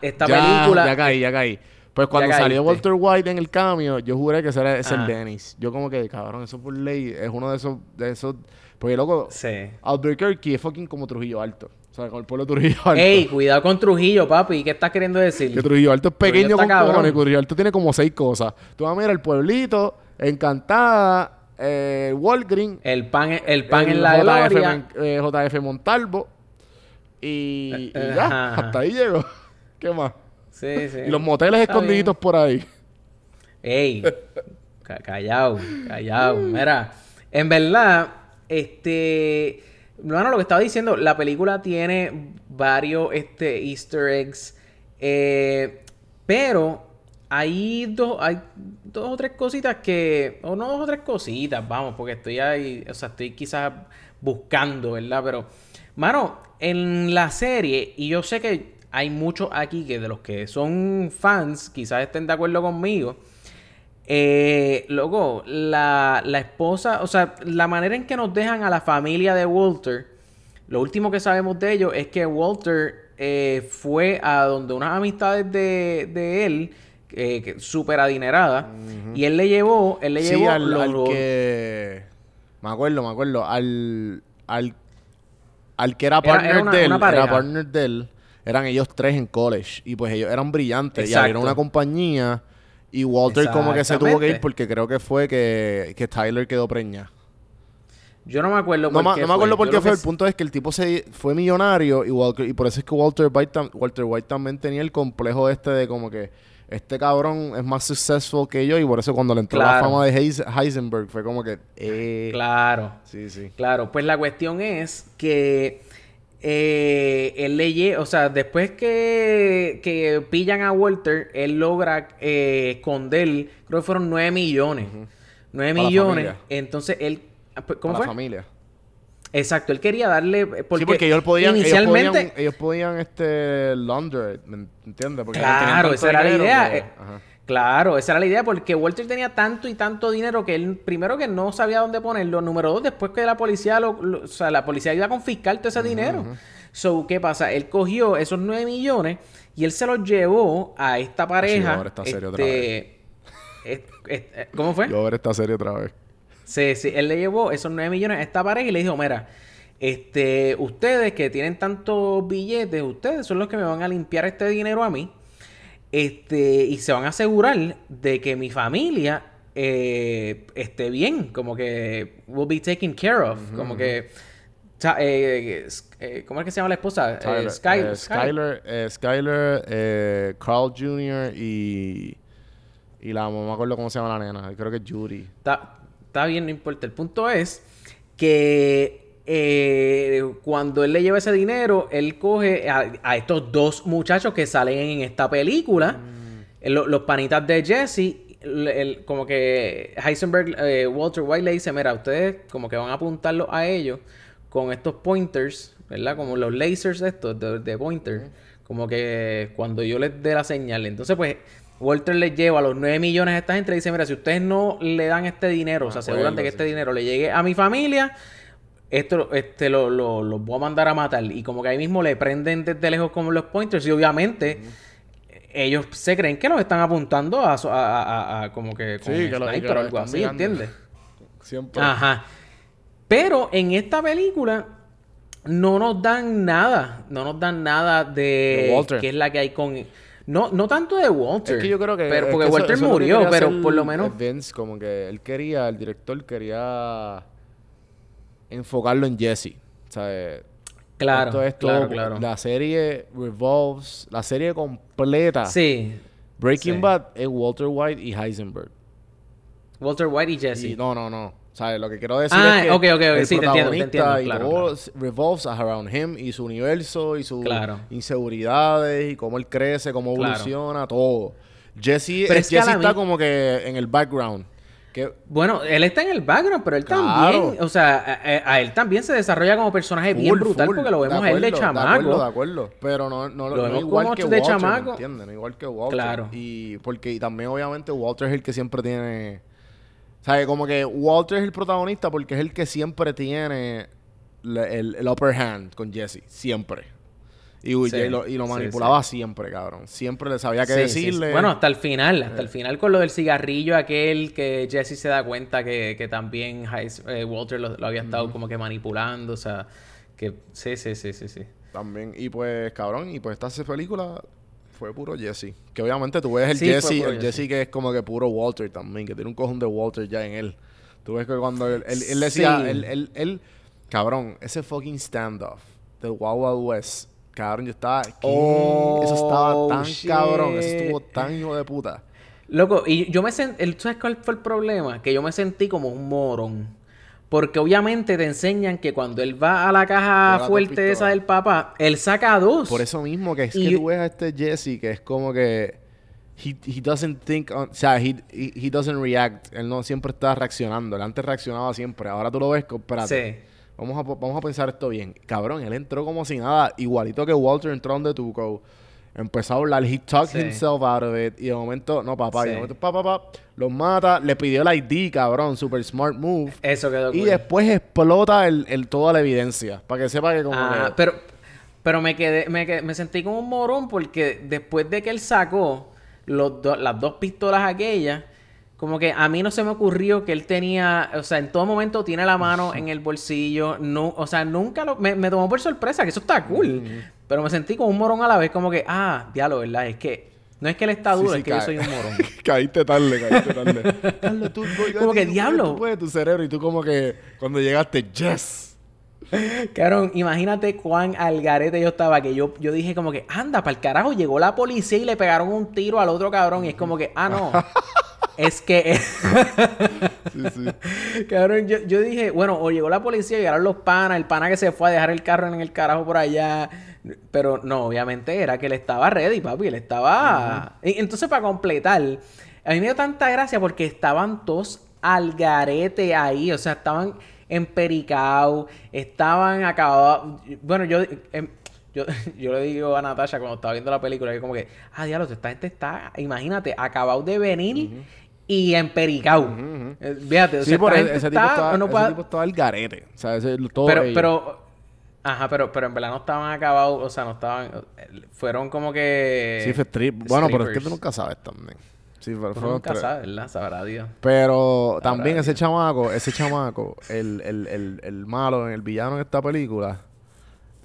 esta película. Ya caí, ya caí. Pues cuando salió Walter White en el cambio, yo juré que ese era ese el ah. Dennis. Yo como que, cabrón, eso por ley es uno de esos... De esos porque, loco, sí. Albuquerque es fucking como Trujillo Alto. O sea, con el pueblo de Trujillo Alto. Ey, cuidado con Trujillo, papi. ¿Qué estás queriendo decir? Que Trujillo Alto es pequeño con cojones. Trujillo Alto tiene como seis cosas. Tú vas a mirar el pueblito, Encantada, eh, Walgreen. El pan, el pan en la gloria. Eh, JF Montalvo. Y, y ya, hasta ahí llego. ¿Qué más? Sí, sí. Y los moteles escondiditos por ahí. Ey, callado, callado. Mira, en verdad, este, Bueno, lo que estaba diciendo, la película tiene varios este, easter eggs, eh, pero hay dos, hay dos o tres cositas que, o no dos o tres cositas, vamos, porque estoy ahí, o sea, estoy quizás buscando, ¿verdad? Pero, mano, en la serie, y yo sé que hay muchos aquí que de los que son fans, quizás estén de acuerdo conmigo, eh, luego, la, la esposa, o sea, la manera en que nos dejan a la familia de Walter, lo último que sabemos de ellos es que Walter eh, fue a donde unas amistades de, de él, eh, súper adineradas, y él le llevó, él le Sí, llevó al, que... Me acuerdo, me acuerdo. Al... Al, al que era partner era una- de él. una. Era partner de él. Eran ellos tres en college. Y pues ellos eran brillantes. Y Exacto. abrieron una compañía. Y Walter como que se tuvo que ir porque creo que fue que, que Tyler quedó preñada. Yo no me acuerdo No, por qué no me acuerdo fue. por qué fue. El punto es que el tipo se fue millonario y, Walter- y por eso es que Walter White, tam- Walter White también tenía el complejo este de como que este cabrón es más successful que yo y por eso cuando le entró la fama de Heis- Heisenberg fue como que... Eh, Claro. Sí, sí. Claro, pues la cuestión es que eh, él le o sea, después que, que pillan a Walter, él logra eh, esconder, creo que fueron 9 millones. 9 Para la millones. familia. Entonces él, pues, ¿cómo Para fue? la familia. Exacto, él quería darle, porque, sí, porque ellos podían, inicialmente, ellos podían, ellos podían este, launder ¿me entiendes? Porque Claro, esa era la idea. que- eh, ajá. Claro, esa era la idea porque Walter tenía tanto y tanto dinero que él, primero que no sabía dónde ponerlo, número dos, después que la policía, lo, lo- o sea, la policía iba a confiscar todo ese dinero. So, ¿qué pasa? Él cogió esos 9 millones y él se los llevó a esta pareja. ahora está serio otra este, es- es- eh, ¿Cómo fue? Yo voy a ver esta serie otra vez. Sí, sí, él le llevó esos 9 millones a esta pareja y le dijo, mira, este, ustedes que tienen tantos billetes, ustedes son los que me van a limpiar este dinero a mí. Este, y se van a asegurar de que mi familia eh, esté bien, como que will be taken care of, como que eh, eh, ¿cómo es que se llama la esposa? Tyler, Sky- Sky. Skyler, Skyler, eh, Carl Jr. y... Y la... No me acuerdo cómo se llama la nena. Creo que es Judy. Está, está bien, no importa. El punto es que eh, cuando él le lleva ese dinero, él coge a, a estos dos muchachos que salen en esta película, lo- los panitas de Jesse. el- el- como que Heisenberg, eh, Walter White le dice, mira, ustedes como que van a apuntarlos a ellos con estos pointers, ¿verdad? Como los lasers estos de, de pointer. Como que cuando yo les dé la señal. Entonces, pues, Walter les lleva los 9 millones a esta gente y le dice, mira, si ustedes no le dan este dinero, se aseguran de que este dinero le llegue a mi familia, esto este lo, lo- los voy a mandar a matar. Y como que ahí mismo le prenden desde lejos como los pointers y obviamente... Ellos se creen que los están apuntando a, a, a- como que con Sí, que lo- sniper que o lo algo así. ¿entiendes? Siempre. Ajá. Pero en esta película no nos dan nada. No nos dan nada de, Walter. qué es la que hay con. No, no tanto de Walter. Es que yo creo que... Pero es porque que Walter eso lo que murió, pero por lo menos. Vince, como que él quería, el director quería enfocarlo en Jesse. Sea, eh, Claro, esto es claro, todo- claro. La serie revolves, la serie completa. Sí. Breaking sí. Bad es Walter White y Heisenberg. Walter White y Jesse. Y no, no, no. ¿Sabes? Lo que quiero decir Ah, es que ok, ok, ok. el Sí, te entiendo, te protagonista entiendo, y claro, revolves around him y su universo y sus Claro. inseguridades y cómo él crece, cómo evoluciona, todo. Jesse, Pero es está como que en el background. Que, Bueno, él está en el background, pero él Claro. también, o sea, a, él también se desarrolla como personaje bien brutal full, porque lo vemos a él de chamaco. De acuerdo, de acuerdo. Pero no, no, Lo no vemos igual como que de Walter, ¿me chamaco. entiendes? No igual que Walter. Claro. Y porque y también obviamente Walter es el que siempre tiene... ¿Sabes? Como que Walter es el protagonista porque es el que siempre tiene el upper hand con Jesse. Siempre. Y, Sí, y lo, y lo sí, manipulaba siempre, cabrón. Siempre le sabía qué decirle. Bueno, hasta el final, hasta el final con lo del cigarrillo aquel que Jesse se da cuenta que, que también Heis- eh, Walter lo, lo había estado como que manipulando, o sea, que sí, sí, sí, sí, sí. También. Y pues, cabrón, y pues esta película fue puro Jesse. Que obviamente tú ves el Jesse, el Jesse. Jesse que es como que puro Walter también, que tiene un cojón de Walter ya en él. Tú ves que cuando él, él, él decía, él, él- cabrón, ese fucking standoff del Wild Wild West, cabrón, yo estaba. Oh, eso estaba tan shit. cabrón, eso estuvo tan hijo de puta. Loco, y yo me sentí, ¿sabes cuál fue el problema? Que yo me sentí como un morón. Porque obviamente te enseñan que cuando él va a la caja las fuerte esa del papá, él saca dos. Por eso mismo que es Y- que tú ves a este Jesse que es como que he, he doesn't think on- o sea, he, he, he doesn't react. Él no siempre está reaccionando. Él antes reaccionaba siempre. Ahora tú lo ves, espérate. Sí. Vamos a, vamos a pensar esto bien. Cabrón, él entró como si nada, igualito que Walter entró donde Tuco. Empezó a hablar, he talked Sí. himself out of it. Y de momento, no, papá, y de Sí. momento, papá, papá, los mata, le pidió el ID, cabrón, super smart move. Eso quedó Y cool. después explota el, el- toda la evidencia. Para que sepa que como Ah, que- pero, pero me quedé, me quedé- me sentí como un morón porque después de que él sacó los do- las dos pistolas aquellas, como que a mí no se me ocurrió que él tenía, o sea, en todo momento tiene la mano en el bolsillo, no, o sea, nunca lo, me, me tomó por sorpresa, que eso está cool, pero me sentí como un morón a la vez, como que, ah, diablo, ¿verdad? Es que, no es que él está duro, sí, es que yo soy un morón. caíste tarde, caíste tarde. Carlos, tú, Como que, tú diablo. Tú puedes, tu cerebro. Y tú como que cuando llegaste, yes. Cabrón, imagínate cuán al garete yo estaba, que yo, yo dije como que, anda, para el carajo, llegó la policía y le pegaron un tiro al otro cabrón, y es como que, ah, no. es que, Sí, sí. cabrón, yo, yo dije, bueno, o llegó la policía, llegaron los panas, el pana que se fue a dejar el carro en el carajo por allá, pero no, obviamente era que él estaba ready, papi, él estaba... Y entonces, para completar, a mí me dio tanta gracia porque estaban todos al garete ahí, o sea, estaban empericados, estaban acabados. Bueno, yo, em, yo, yo le digo a Natasha cuando estaba viendo la película, que como que, ah, diablo, esta gente está, imagínate, acabado de venir y empericado. ujú. Eh, Fíjate, o Sí, sea, por ese, tipo está- estaba, no ese puede- tipo estaba al garete. O sea, ese, todo pero, pero, ajá, pero, pero en verdad no estaban acabados, o sea, no estaban, fueron como que... Sí, fue strip. Bueno, pero es que tú nunca sabes también. Sí, pero nunca tres. sabe, ¿verdad? Sabrá Dios. Pero también Dios. ese chamaco, ese chamaco, el, el, el, el malo, el villano en esta película.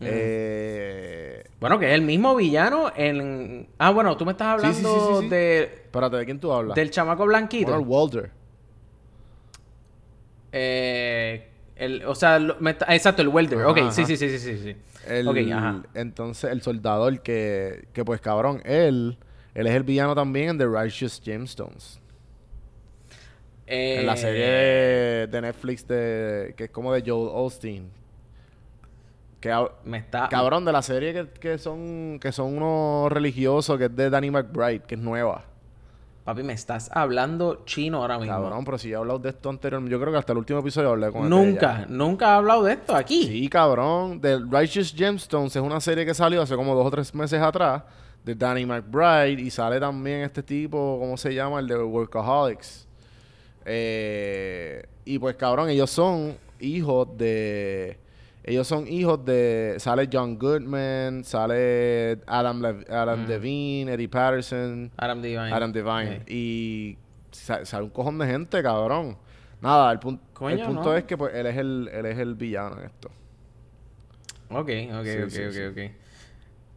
Eh, Bueno, que es el mismo villano en... Ah, bueno, tú me estás Sí, sí, sí, hablando sí, de... espérate, ¿de quién tú hablas? Del chamaco blanquito. El Walter. Eh, el, o sea, lo- me está- exacto, el welder. Ajá, ok, sí, ajá. sí, sí, sí, sí, sí. El, ajá. Entonces, el soldador que, que, pues, cabrón, él, él es el villano también en The Righteous Gemstones. En la Eh, serie de, de Netflix de, que es como de Joel Osteen. Que, Me está... cabrón, de la serie que, que son que son unos religiosos, que es de Danny McBride, que es nueva. Papi, me estás hablando chino ahora mismo. Cabrón, pero si yo he hablado de esto anteriormente, yo creo que hasta el último episodio hablé con el de Nunca, nunca he hablado de esto aquí. Sí, cabrón. The Righteous Gemstones es una serie que salió hace como dos o tres meses atrás de Danny McBride y sale también este tipo, ¿cómo se llama? El de Workaholics. Eh, y pues, cabrón, ellos son hijos de... Ellos son hijos de... Sale John Goodman, sale Adam, Lev- Adam Devine, Eddie Patterson. Adam Devine. Adam Devine. Y sa- sale un cojón de gente, cabrón. Nada, el, pun- Coño, el punto no. es que pues, él, es el, él es el villano en esto. Ok, ok, Sí, ok, sí, ok, sí. ok.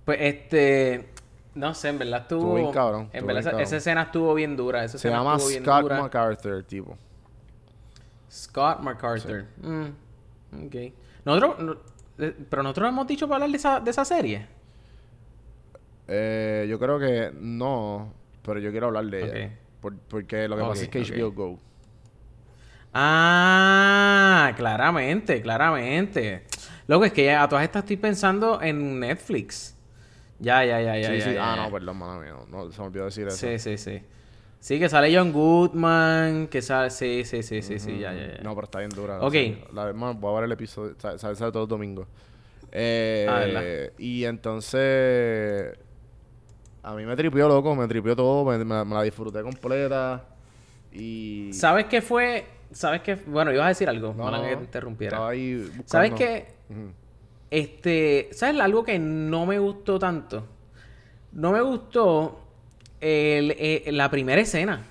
Pues este... No sé, en verdad estuvo... Estuvo bien cabrón, En verdad esa, escena estuvo bien dura. Esa Se escena llama estuvo bien Scott dura. MacArthur, tipo. Scott MacArthur. Mm, ok. Nosotros... no- eh, pero nosotros hemos dicho para hablar de esa, de esa serie. Eh, yo creo que no, pero yo quiero hablar de ella. Ok. Por- porque lo que pasa es que HBO. Go. Ah, claramente, claramente. Loco, es que ya a todas estas estoy pensando en Netflix. Ya, ya, ya, ya. sí, ya, sí. ya, ah, ya. no, perdón, mala mía. No, se me olvidó decir eso. Sí, sí, sí. Sí, que sale John Goodman, que sale... Sí, sí, sí, sí, sí, ya, ya, ya. No, pero está bien dura. Ok. La demás, voy a ver el episodio. Sale, sale sale todos los domingos. Eh, Ah, y entonces. A mí me tripió, loco. Me tripió todo. Me, me- me la disfruté completa. Y. ¿Sabes qué fue? ¿Sabes qué? Bueno, ibas a decir algo. No, no, que te interrumpiera. Estaba ahí buscando. ¿Sabes qué? Este, ¿sabes algo que no me gustó tanto? No me gustó el- eh, la primera escena.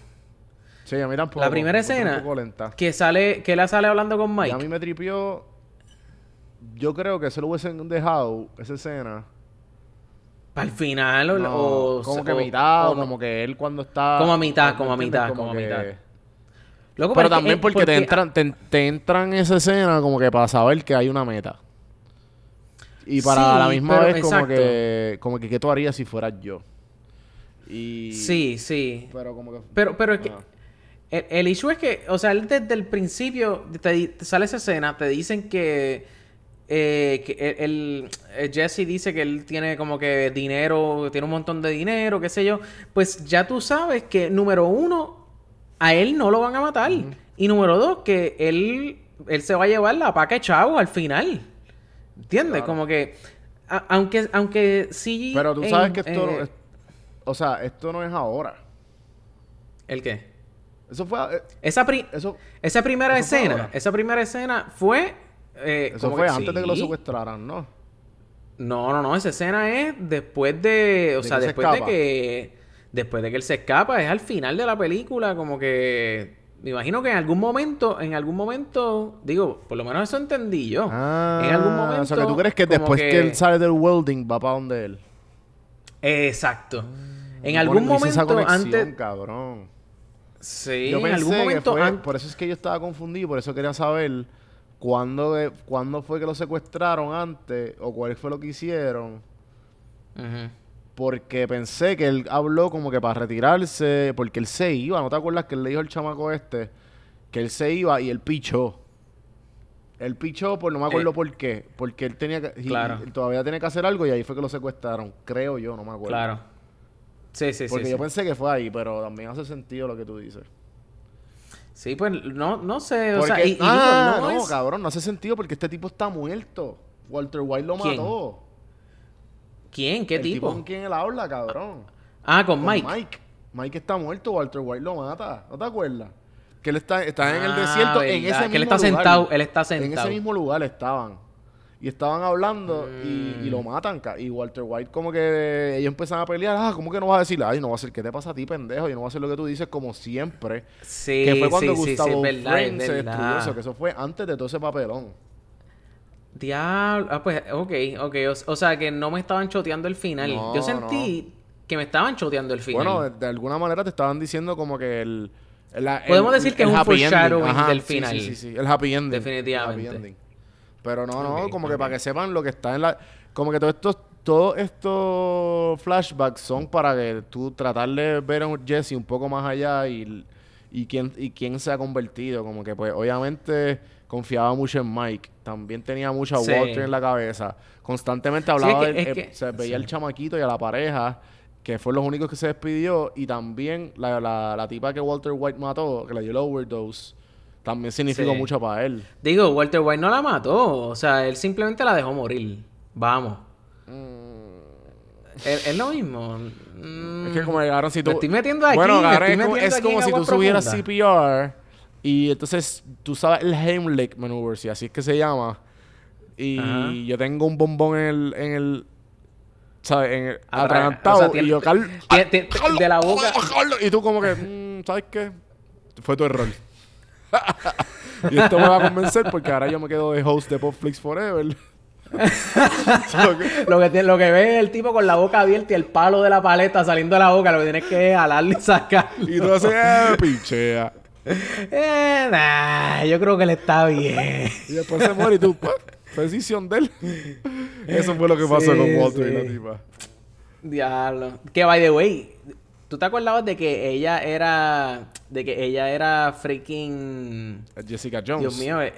Sí, a mí tampoco. la primera escena Un poco lenta. que sale, que la sale hablando con Y Mike. a mí me tripió. Yo creo que se lo hubiesen dejado, esa escena. Para el final o, No, o- como que o- mitad, o, como que él cuando está. Como a mitad, ¿me como a mitad, como a que- mitad. Loco, Pero también porque, te entran, te, te entran esa escena como que para saber que hay una meta. Y para Sí, la misma pero vez como exacto. que, como que qué tú harías si fueras yo. Y Sí, sí. pero como que Pero, pero es que. El, el issue es que, o sea, él desde el principio te, te sale esa escena, te dicen que, eh, que el, el- eh, Jesse dice que él tiene como que dinero, tiene un montón de dinero, qué sé yo. Pues ya tú sabes que, número uno, a él no lo van a matar. Y número dos, que él, él se va a llevar la paca de chavo al final. ¿Entiendes? Claro. Como que, a- aunque, aunque sí. Pero tú sabes en- que esto eh, O sea, esto no es ahora. ¿El qué? Eso fue... eh, Esa, pri- Eso, esa primera eso escena, esa primera escena fue. eh, eso fue que antes de que lo secuestraran, ¿no? No, no, no, esa escena es después de. O De sea, se después de que. Después de que él se escapa, es al final de la película, como que. Me imagino que en algún momento, en algún momento, digo, por lo menos eso entendí yo. Ah, en algún momento. O sea, que tú crees que después que... él sale del welding va para donde él. Exacto. En algún hice esa momento conexión, antes. cabrón. Sí, Yo en pensé algún que momento fue- antes. por eso es que yo estaba confundido, por eso quería saber cuándo, cuándo fue que lo secuestraron antes o cuál fue lo que hicieron. Porque pensé que él habló como que para retirarse, porque él se iba, ¿no te acuerdas que él le dijo al chamaco este que él se iba y él pichó? Él pichó, por no me acuerdo Eh, por qué, porque él tenía que, claro. todavía tenía que hacer algo y ahí fue que lo secuestraron, creo yo, no me acuerdo. Claro. Sí, sí, Porque sí. yo sí. pensé que fue ahí, pero también hace sentido lo que tú dices. Sí, pues no, no sé. O sea, y, y digo, ah, no, no, es- cabrón, no hace sentido porque este tipo está muerto. Walter White lo ¿Quién? mató. ¿Quién? ¿Qué el tipo? con quien él habla, cabrón. Ah, con, Con Mike. Mike. Mike está muerto, Walter White lo mata. ¿No te acuerdas? Que él está, está en el Ah, desierto, en ese mismo que él está lugar. sentado, él está En sentado. ese mismo lugar estaban. Y estaban hablando y, y lo Mm. matan. Y Walter White como que ellos empiezan a pelear. Ah, ¿cómo que no vas a decir? Ay, no va a hacer. ¿Qué te pasa a ti, pendejo? Yo no voy a hacer lo que tú dices como siempre. Sí, que fue cuando sí, sí, sí, Gustavo es verdad, Fring se destruyó eso. Que eso fue antes de todo ese papelón. Diablo. Ah, pues, ok, ok. O, o sea, que no me estaban choteando el final. No, Yo sentí que me estaban choteando el final. Bueno, de, de alguna manera te estaban diciendo como que el... Podemos decir que el es un foreshadowing del sí, final. Sí, sí, sí, el happy ending. Definitivamente. El happy ending. Pero no, no, como que ok. para que sepan lo que está en la... Como que todos estos, todos estos flashbacks son para que tú tratar de ver a Jesse un poco más allá y, y, quién, y quién se ha convertido. Como que pues obviamente confiaba mucho en Mike. También tenía mucho a Sí. Walter en la cabeza. Constantemente es hablaba que- es eh, que- se veía sí. al chamaquito y a la pareja, que fue los únicos que se despidió, y también la, la, la tipa que Walter White mató, que le dio el overdose, también significó Sí. mucho para él. Digo, Walter White no la mató. O sea, él simplemente la dejó morir. Vamos. Es, es lo mismo. Mm, Es que como llegaron si tú... Me estoy metiendo aquí, Bueno, me es como, es si tú subieras. CPR y entonces tú sabes el Heimlich maneuver, si así es que se llama. Y Ajá. yo tengo un bombón en el... En el ¿Sabes? En el, Atra- atragantado. o sea, y yo, Carl, tiene- tiene- de la boca- Carlos, Y tú como que, mm, ¿sabes qué? Fue tu error. Y esto me va a convencer porque ahora yo me quedo de host de Popflix Forever. Lo que, lo que ve es el tipo con la boca abierta y el palo de la paleta saliendo de la boca. Lo que tienes que es jalarle y sacar. y tú haces, eh, pinchea. Eh, nah, yo creo que le está bien. Y después se muere y tú, pues, decisión de él. Eso fue lo que pasó Sí, con Walter y sí. la tipa. Diablo. Que by the way, ¿tú te acordabas de que ella era. de que ella era freaking. Jessica Jones. Dios mío, eh,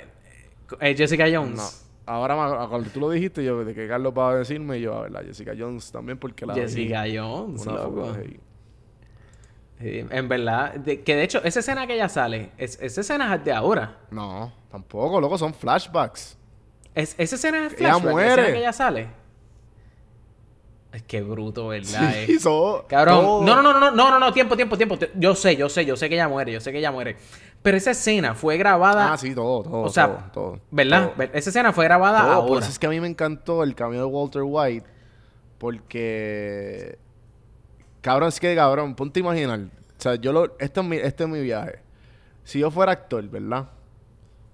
eh, Jessica Jones? No. Ahora, cuando tú lo dijiste, yo, de que Carlos va a decirme, yo, a ver, la Jessica Jones también, porque la vi Jessica Jones, loco. Sí, en verdad, de- que de hecho, esa escena que ella sale, es, esa escena es de ahora. No, tampoco, loco, son flashbacks. Es, esa escena es Ella flashback, la muere. escena que ella sale. Es que bruto, ¿verdad? Sí, so- Cabrón. No, no, no, no, no, no, no, tiempo, tiempo, tiempo. Yo sé, yo sé, yo sé que ella muere, yo sé que ella muere. Pero esa escena fue grabada. Ah, sí, todo, todo. o sea, todo, todo, ¿verdad? todo. Esa escena fue grabada Todo, Por ahora. eso es que a mí me encantó el cameo de Walter White. Porque. Cabrón, es que cabrón, ponte a imaginar. O sea, yo lo. Este es mi, este es mi viaje. Si yo fuera actor, ¿verdad?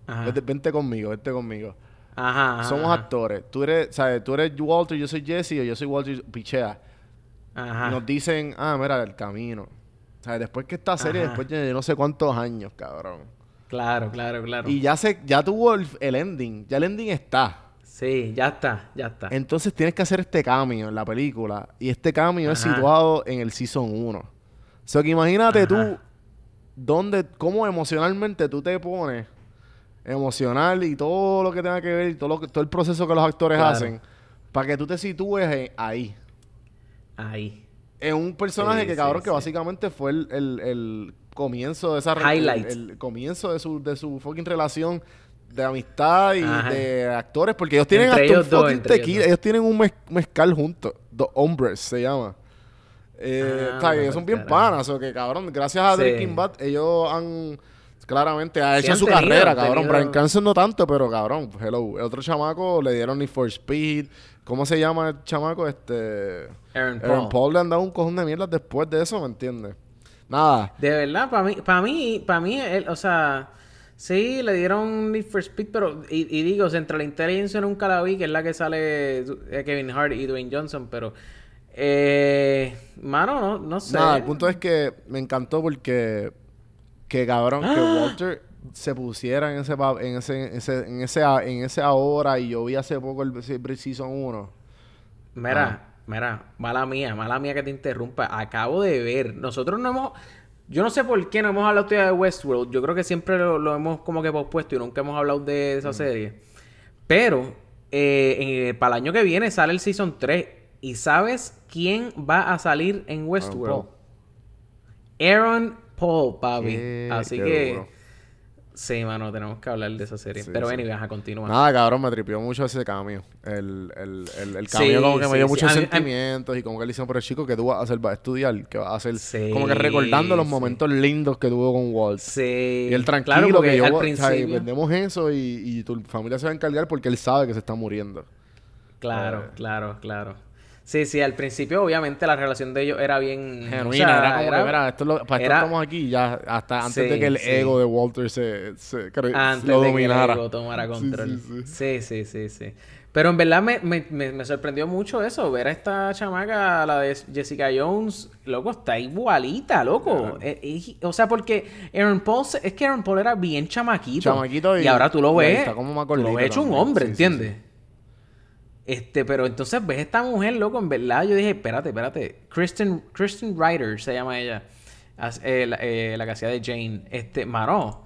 Ajá. Vente, vente conmigo, vente conmigo. Ajá, ajá, Somos ajá. actores. Tú eres, ¿sabes? Tú eres Walter, yo soy Jesse o yo soy Walter Pichea. Ajá. Y nos dicen, ah, mira, el camino. Sea, después que esta serie, después de yo no sé cuántos años, cabrón. Claro, claro, claro. Y ya se, ya tuvo el, el ending. Ya el ending está. Sí, ya está, ya está. Entonces tienes que hacer este cambio en la película. Y este cambio es situado en el Season 1. O sea, que imagínate Ajá. tú dónde, cómo emocionalmente tú te pones emocional y todo lo que tenga que ver y todo, lo que, todo el proceso que los actores Claro. hacen para que tú te sitúes ahí. Ahí. Es un personaje Sí, que, sí, cabrón, que sí. básicamente fue el, el- el comienzo de esa... Highlight. El, el comienzo de su, de su fucking relación de amistad y Ajá. de actores. Porque ellos tienen hasta ellos un dos, fucking ellos tequila. Ellos tienen un mez- mezcal juntos. Dos hombres se llama. Eh, Ah, son bien panas. O que, cabrón, gracias a. Breaking Bad, ellos han... Claramente ha hecho su tenido- carrera, cabrón. tenido- Brian Cranston no tanto, pero cabrón, hello. El otro chamaco le dieron Need for Speed. ¿Cómo se llama el chamaco? Este... Aaron Paul. Aaron Paul le han dado un cojón de mierda después de eso, ¿me entiendes? Nada. De verdad, para mí, para mí, para mí, él, o sea, sí, le dieron Need for Speed, pero, y, y digo, Central Intelligence nunca la vi, que es la que sale eh, Kevin Hart y Dwayne Johnson, pero, eh, mano, no, no sé. Nada, el punto es que me encantó porque que cabrón, que ¡Ah! Walter se pusiera en ese en ese, ese- en ese en ese ahora y yo vi hace poco el, el Season 1. Mira, Ah. mira, mala mía, mala mía que te interrumpa. Acabo de ver, nosotros no hemos, yo no sé por qué no hemos hablado todavía de Westworld. Yo creo que siempre lo, lo hemos como que pospuesto y nunca hemos hablado de esa serie. Pero eh, en- para el año que viene sale el Season 3. ¿Y sabes quién va a salir en Westworld? Aaron Paul, papi. Qué- Así qué que... duro. Sí, mano, tenemos que hablar de esa serie. Sí, Pero sí. anyway, a continuar. Nada, cabrón, me tripió mucho ese cambio. El, el, el, el Sí, cambio como que me dio muchos sentimientos y como que le hicieron por el chico que tú vas a hacer, vas a estudiar, que vas a hacer como que recordando los momentos lindos que tuvo con Walt. Sí. Y el tranquilo Claro, que yo, al o sea, y principio... vendemos eso y, y tu familia se va a encargar porque él sabe que se está muriendo. Claro, Eh. claro, claro. Sí, sí, al principio obviamente la relación de ellos era bien... Genuina, o sea, era como que, mira, esto es lo- para esto era- estamos aquí ya, hasta antes Sí, de que el sí. ego de Walter se, se Antes lo de dominara. que el ego tomara control. sí, sí. Sí, sí. Pero en verdad me, me, me, me sorprendió mucho eso, ver a esta chamaca, la de Jessica Jones, loco, está igualita, loco. Eh, o sea, porque Aaron Paul, es que Aaron Paul era bien chamaquito. Chamaquito y- y, ahora tú lo ves, está como más tú lo ves hecho un hombre, ¿entiendes? Este, pero entonces ves esta mujer, loco, en verdad, yo dije, espérate, espérate. Kristen, Kristen Ryder se llama ella. Eh, la, eh, la que hacía de Jane. Este, mano.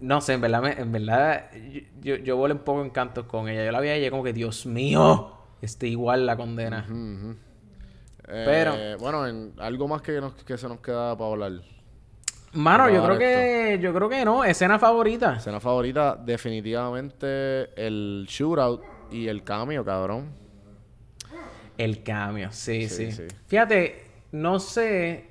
No sé, en verdad, me- en verdad, yo, yo, yo volé un poco en cantos con ella. Yo la vi a ella como que, Dios mío, este igual la condena. Eh, Pero- bueno, en algo más que, nos- que se nos queda para hablar. Mano, yo creo que, yo creo que no. Escena favorita. Escena favorita, definitivamente el shootout y el cambio, cabrón. El cambio, sí, sí. Sí, sí. Fíjate, no sé.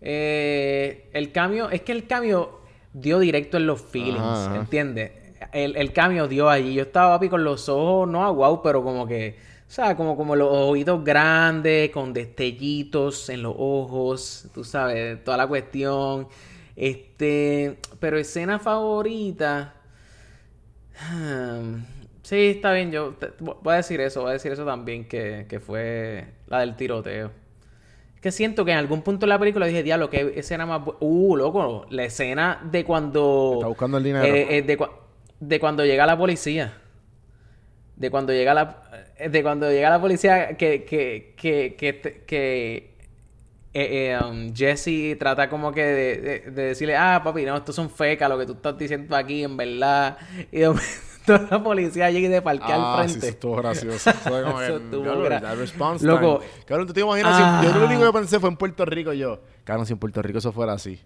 eh, el cambio, es que el cambio dio directo en los feelings, Ajá. ¿entiendes? El, el cambio dio allí. Yo estaba papi con los ojos, no aguau, pero como que, o sea, como, como los ojitos grandes, con destellitos en los ojos, tú sabes, toda la cuestión. Este, pero escena favorita. Hmm, Sí, está bien, yo te- voy a decir eso, voy a decir eso también, que, que fue la del tiroteo. Es que siento que en algún punto de la película dije, diablo, qué escena más... Uh, loco, la escena de cuando... Está buscando el dinero. eh, eh, de, cua- de cuando llega la policía. De cuando llega la... eh, De cuando llega la policía que... Que... Que... Que... que eh, eh, um, Jesse trata como que de, de- de decirle, ah, papi, no, esto son fecas, lo que tú estás diciendo aquí, en verdad. Y de momento la policía llega y de parquear ah, al sí, eso frente. estuvo gracioso. Eso que, estuvo diablo, gra- that response Loco. time. Cabrón, tú te imaginas Ah. si... Yo lo único que pensé fue en Puerto Rico yo. Cabrón, si en Puerto Rico eso fuera así.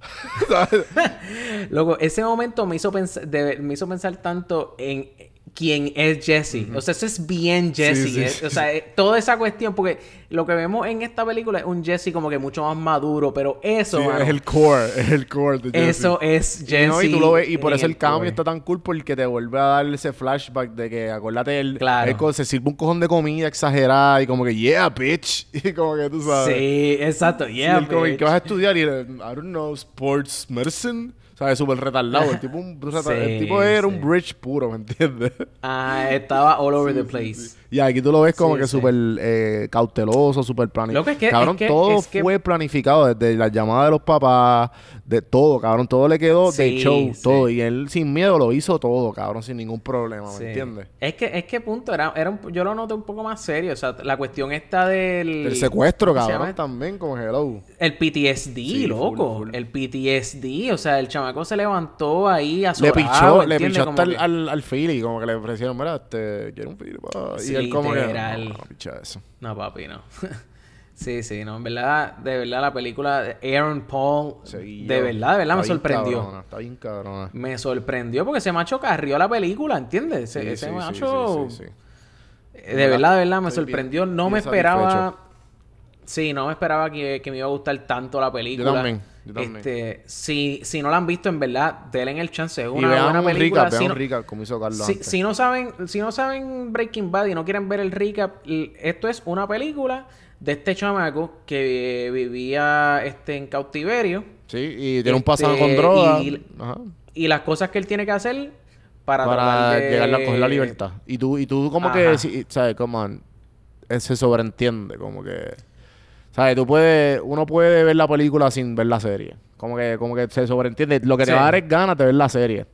Loco, ese momento me hizo pensar, de- me hizo pensar tanto en quién es Jesse. O sea, eso es bien Jesse. Sí, sí, ¿eh? sí. O sea, eh, toda esa cuestión, porque lo que vemos en esta película es un Jesse como que mucho más maduro, pero eso, mano, es el core, es el core de Jesse. eso es Y, Jesse. no, y tú lo ves, y por eso el, cambio está tan cool porque te vuelve a dar ese flashback de que, acuérdate, él, Claro. él se sirve un cojón de comida exagerada y como que, yeah, bitch. Y como que tú sabes. Sí, exacto. Yeah, él como que, bitch. ¿qué vas a estudiar? Y I don't know, sports medicine. ¿Sabes? Súper retardado. El tipo, un, reta- el Sí, tipo era sí. un bridge puro, ¿me entiendes? Ah, estaba all over the place. Y aquí tú lo ves como Sí, que sí. súper eh, cauteloso, súper planificado. Es que- cabrón, es que- todo es que- fue planificado desde la llamada de los papás, de todo, cabrón. Todo le quedó de show, todo. Y él sin miedo lo hizo todo, cabrón, sin ningún problema, ¿me entiendes? Es que, es que punto, era, era un- yo lo noté un poco más serio. O sea, la cuestión está del... El secuestro, ¿cómo se cabrón, también, como hello. El PTSD, loco. full, full. El PTSD. O sea, el chamaco se levantó ahí a Le pichó, le pichó hasta al, al, al Philly, como que le ofrecieron, mira, este, quiero un Philly. Y él como que, no, no, picha eso. No, papi, no. sí, sí, no, en verdad, de verdad la película de Aaron Paul, de verdad, de verdad me sorprendió. Cabrona, está bien cabrona. Me sorprendió porque ese macho carrió la película, ¿entiendes? Ese, Sí, ese sí, macho... sí, sí, sí. De verdad, de verdad, me bien- sorprendió. no bien me esperaba. Sí, no me esperaba que, que me iba a gustar tanto la película. Yo también, yo también. Este, si, si no la han visto, en verdad, denle el chance. Es Y una vean buena un película. recap, Si vean no, recap, como hizo Carlos si, antes. si no saben, si no saben Breaking Bad y no quieren ver el recap, esto es una película de este chamaco que vivía este, en cautiverio Sí, y tiene un pasado Este, con droga. y- Ajá. y las cosas que él tiene que hacer para, Para de- llegar a coger la libertad. Y tú, y tú como Ajá. que, ¿sabes? Como se sobreentiende, como que... ¿Sabes? Tú puedes... Uno puede ver la película sin ver la serie. Como que, como que se sobreentiende. Lo que te Sí. va a dar es ganas de ver la serie.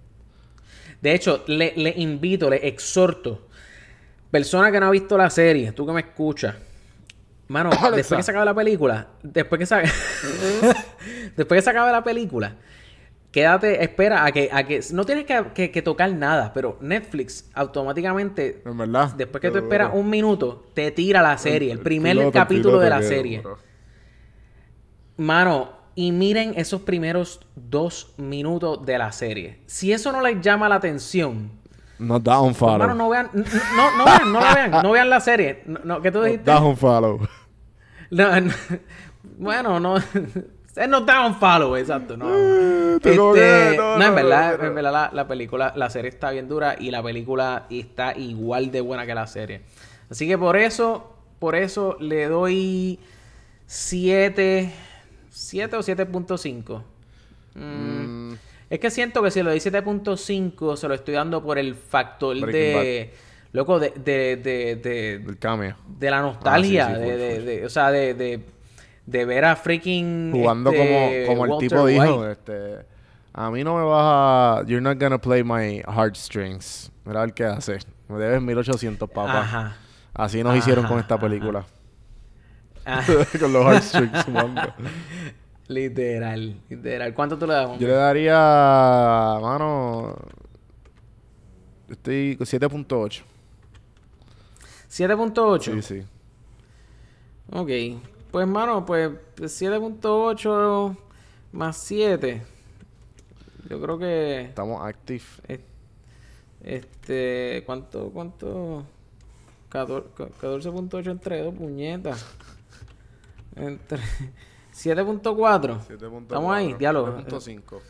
De hecho, le, le invito, le exhorto. Persona que no ha visto la serie, tú que me escuchas. Mano, después que se acabe la película, después que se después que se acabe la película, quédate, espera a que, a que no tienes que, que- que tocar nada, pero Netflix automáticamente, En verdad. después que tú esperas un minuto, te tira la serie, el primer piloto, capítulo piloto de la serie. Mano, y miren esos primeros dos minutos de la serie. Si eso no les llama la atención, Nos da un follow. Hermano, no vean, no, no vean, no la vean, no vean la serie. No, no, ¿Qué tú dijiste? da un follow. No, no. bueno, no. Es no da un follow, exacto. No, como Este, no, no, en verdad, en la, la película, la serie está bien dura y la película está igual de buena que la serie. Así que por eso, por eso le doy 7, 7 o 7.5. Mm, Mm, es que siento que si le doy 7.5 se lo estoy dando por el factor Breaking de... Loco, de, de, de, de, el cameo. de la nostalgia, Ah, sí, sí, de, de- o sea, de, de, ver a freaking Jugando este, como, como el tipo dijo, White. este... A mí no me vas a... You're not gonna play my heartstrings. Mira ver qué hace. Me debes 1800, papá. Ajá. Así nos hicieron con Ajá, esta ajá. película. Con los heartstrings jugando. literal, literal. ¿Cuánto tú le das? Yo le daría... Mano... Estoy con 7.8. 7.8. Sí, sí. Ok. Pues, mano, pues 7.8 más 7. Yo creo que... Estamos active. es- Este... ¿Cuánto? ¿Cuánto? 14 14.8 entre 2, puñetas. Entre... 7.4. Estamos ahí, diálogo. 7.5.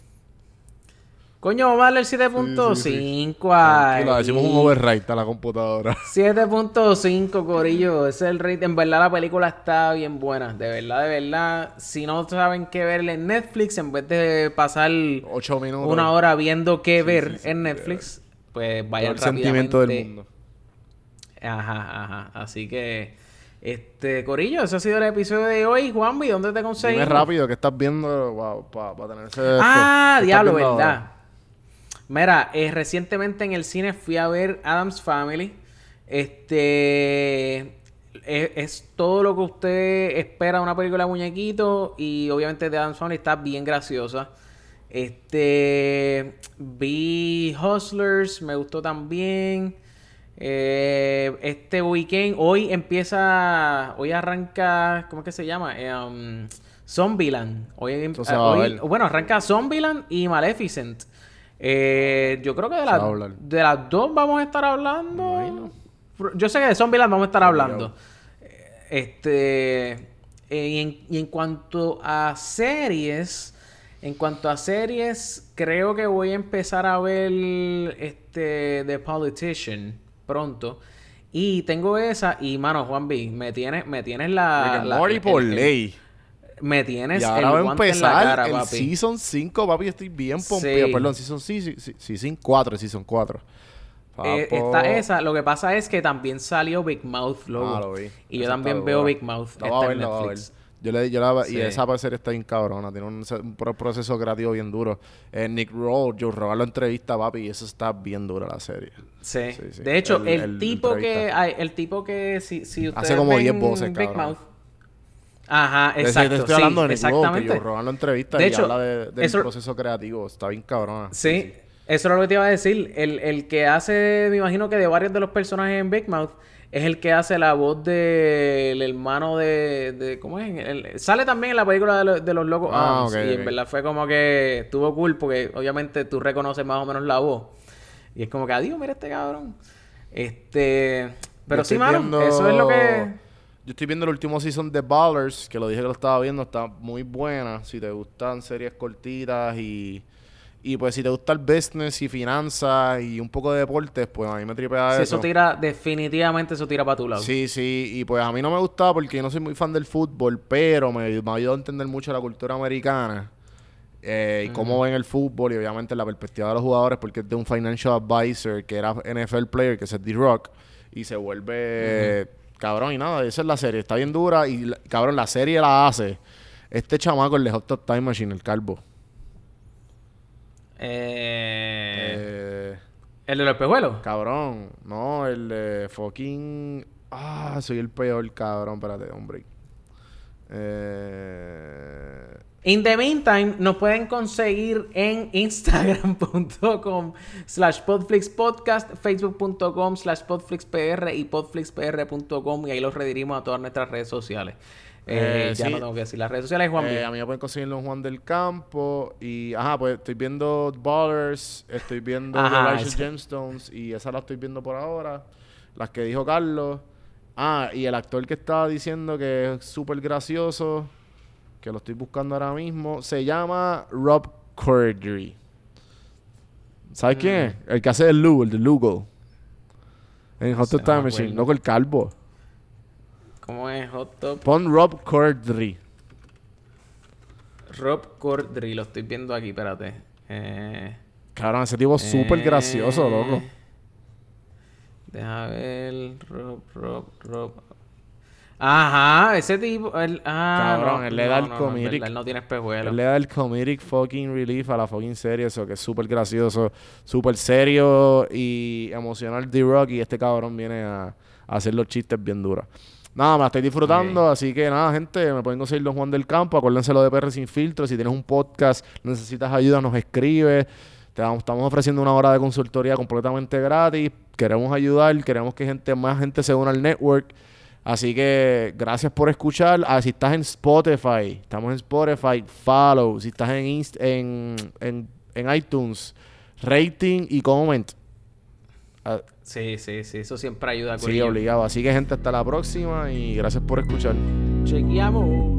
Coño, darle el 7.5 Sí, sí, ahí. Un override a la computadora. 7.5, Corillo. Ese es el rate. En verdad, la película está bien buena. De verdad, de verdad. Si no saben qué ver en Netflix, en vez de pasar 8 minutos. una hora viendo qué ver sí, en Netflix, pues vayan el sentimiento del mundo. Ajá, ajá. Así que, este, Corillo, ese ha sido el episodio de hoy. Juanvi, ¿dónde te Dime conseguimos? rápido que estás viendo para tener ese... Ah, esto. ¿Qué diablo, verdad. ahora? Mira, eh, recientemente en el cine fui a ver Adam's Family. Este es, es todo lo que usted espera de una película de muñequito y obviamente de Adam's Family está bien graciosa. Este vi Hustlers, me gustó también. Eh, este weekend, hoy empieza, hoy arranca, ¿cómo es que se llama? Um, Zombieland. Hoy, eh, hoy- bueno, arranca Zombieland y Maleficent. Eh, yo creo que de, la- de las dos vamos a estar hablando. Yo sé que de Zombieland vamos a estar hablando. Este. eh, y, en, y en cuanto a series. En cuanto a series, creo que voy a empezar a ver este The Politician pronto. Y tengo esa, y mano, Juan B, me tienes, me tienes la. La- el- por el- ley. Me tienes Y el ahora va a guante en la empezar cara, el papi. Season 5, papi. Estoy bien pompeado. Sí. Perdón, Season 6, Season 4, Season 4. Eh, está esa. Lo que pasa es que también salió Big Mouth luego. Ah, lo vi. Y yo Esa también veo. Big Mouth. Está en ver, ver. Netflix. Yo le, yo la, Sí. Y esa serie está bien cabrona. Tiene un, un pro- proceso creativo bien duro. Eh, Nick Roll, Joe Rogan lo entrevista, papi. Y eso está bien dura la serie. Sí. Sí, sí. De hecho, El- el, el tipo que entrevista. hay, el tipo que si, si ustedes Hace como ven 10 voces, Big cabrón. Mouth, Ajá, exacto. Te estoy hablando de Nick Lowe, que exactamente. yo Rogan lo entrevista De y hecho, habla de- del eso- proceso creativo. Está bien cabrona. Sí, eso era lo que te iba a decir. El, el que hace, me imagino que de varios de los personajes en Big Mouth, es el que hace la voz del hermano de, de- ¿Cómo es? El- sale también en la película de, lo- de los locos Ah, Adams, ok, Y en ok. verdad fue como que estuvo cool porque obviamente tú reconoces más o menos la voz. Y es como que, adiós, mira este cabrón. Este... Pero sí, mano, viendo- eso es lo que... Yo estoy viendo el último season de Ballers, que lo dije que lo estaba viendo, está muy buena. Si te gustan series cortitas y, y pues si te gusta el business y finanzas y un poco de deportes, pues a mí me tripea Sí, eso. eso tira, definitivamente eso tira para tu lado. Sí, sí, y pues a mí no me gustaba porque yo no soy muy fan del fútbol, pero me, me ayudado a entender mucho la cultura americana eh, y cómo ven el fútbol y obviamente la perspectiva de los jugadores porque es de un financial advisor que era NFL player, que es D-Rock, y se vuelve cabrón y nada, esa es la serie, está bien dura y cabrón, la serie la hace este chamaco, el de Hot Top Time Machine, el calvo. Eh, Eh, ¿El de los espejuelos? cabrón, no, el de fucking... Ah, soy el peor, cabrón, espérate, hombre. Eh... In the meantime, nos pueden conseguir en instagram.com slash podflixpodcast, facebook.com slash podflixpr y podflixpr.com y ahí los redirimos a todas nuestras redes sociales. Eh, Eh, ya sí. no tengo que decir las redes sociales, Juan. Eh, a mí me pueden conseguirlo en Juan del Campo. Y, ajá, pues estoy viendo Ballers, estoy viendo Ajá, The Righteous ese. Gemstones y esa la estoy viendo por ahora. Las que dijo Carlos. Ah, y el actor que estaba diciendo que es súper gracioso, que lo estoy buscando ahora mismo, se llama Rob Corddry. ¿Sabes quién es? Mm. El que hace el Lugo, el de Lugo. En Hot no Time me Machine, loco el calvo. ¿Cómo es Hot Top? Pon Rob Corddry. Rob Cordry, lo estoy viendo aquí, espérate. Eh, Cabrón, ese tipo es súper eh, gracioso, loco. Deja ver. Rob, Rob, Rob. Ajá, ese tipo. El, ah, Cabrón, no, él le da no, el no, no, comedic- verdad, él no tiene espejuelos. Él le da el comedic fucking relief a la fucking serie, eso que es súper gracioso, súper serio y emocional D-Rock y este cabrón viene a, a hacer los chistes bien duros. Nada, me la estoy disfrutando, así que nada, gente, me pueden conseguir los Juan del Campo, acuérdense lo de PR Sin Filtro, si tienes un podcast, necesitas ayuda, nos escribe, te vamos- estamos ofreciendo una hora de consultoría completamente gratis, queremos ayudar, queremos que gente más gente se una al network. Así que gracias por escuchar. Ah, si estás en Spotify, estamos en Spotify, follow. Si estás en, Inst- en, en, en iTunes, rating y comment. Ah, Sí, sí, sí, eso siempre ayuda. sí, obligado. Así que gente, hasta la próxima y gracias por escuchar. Chequeamos.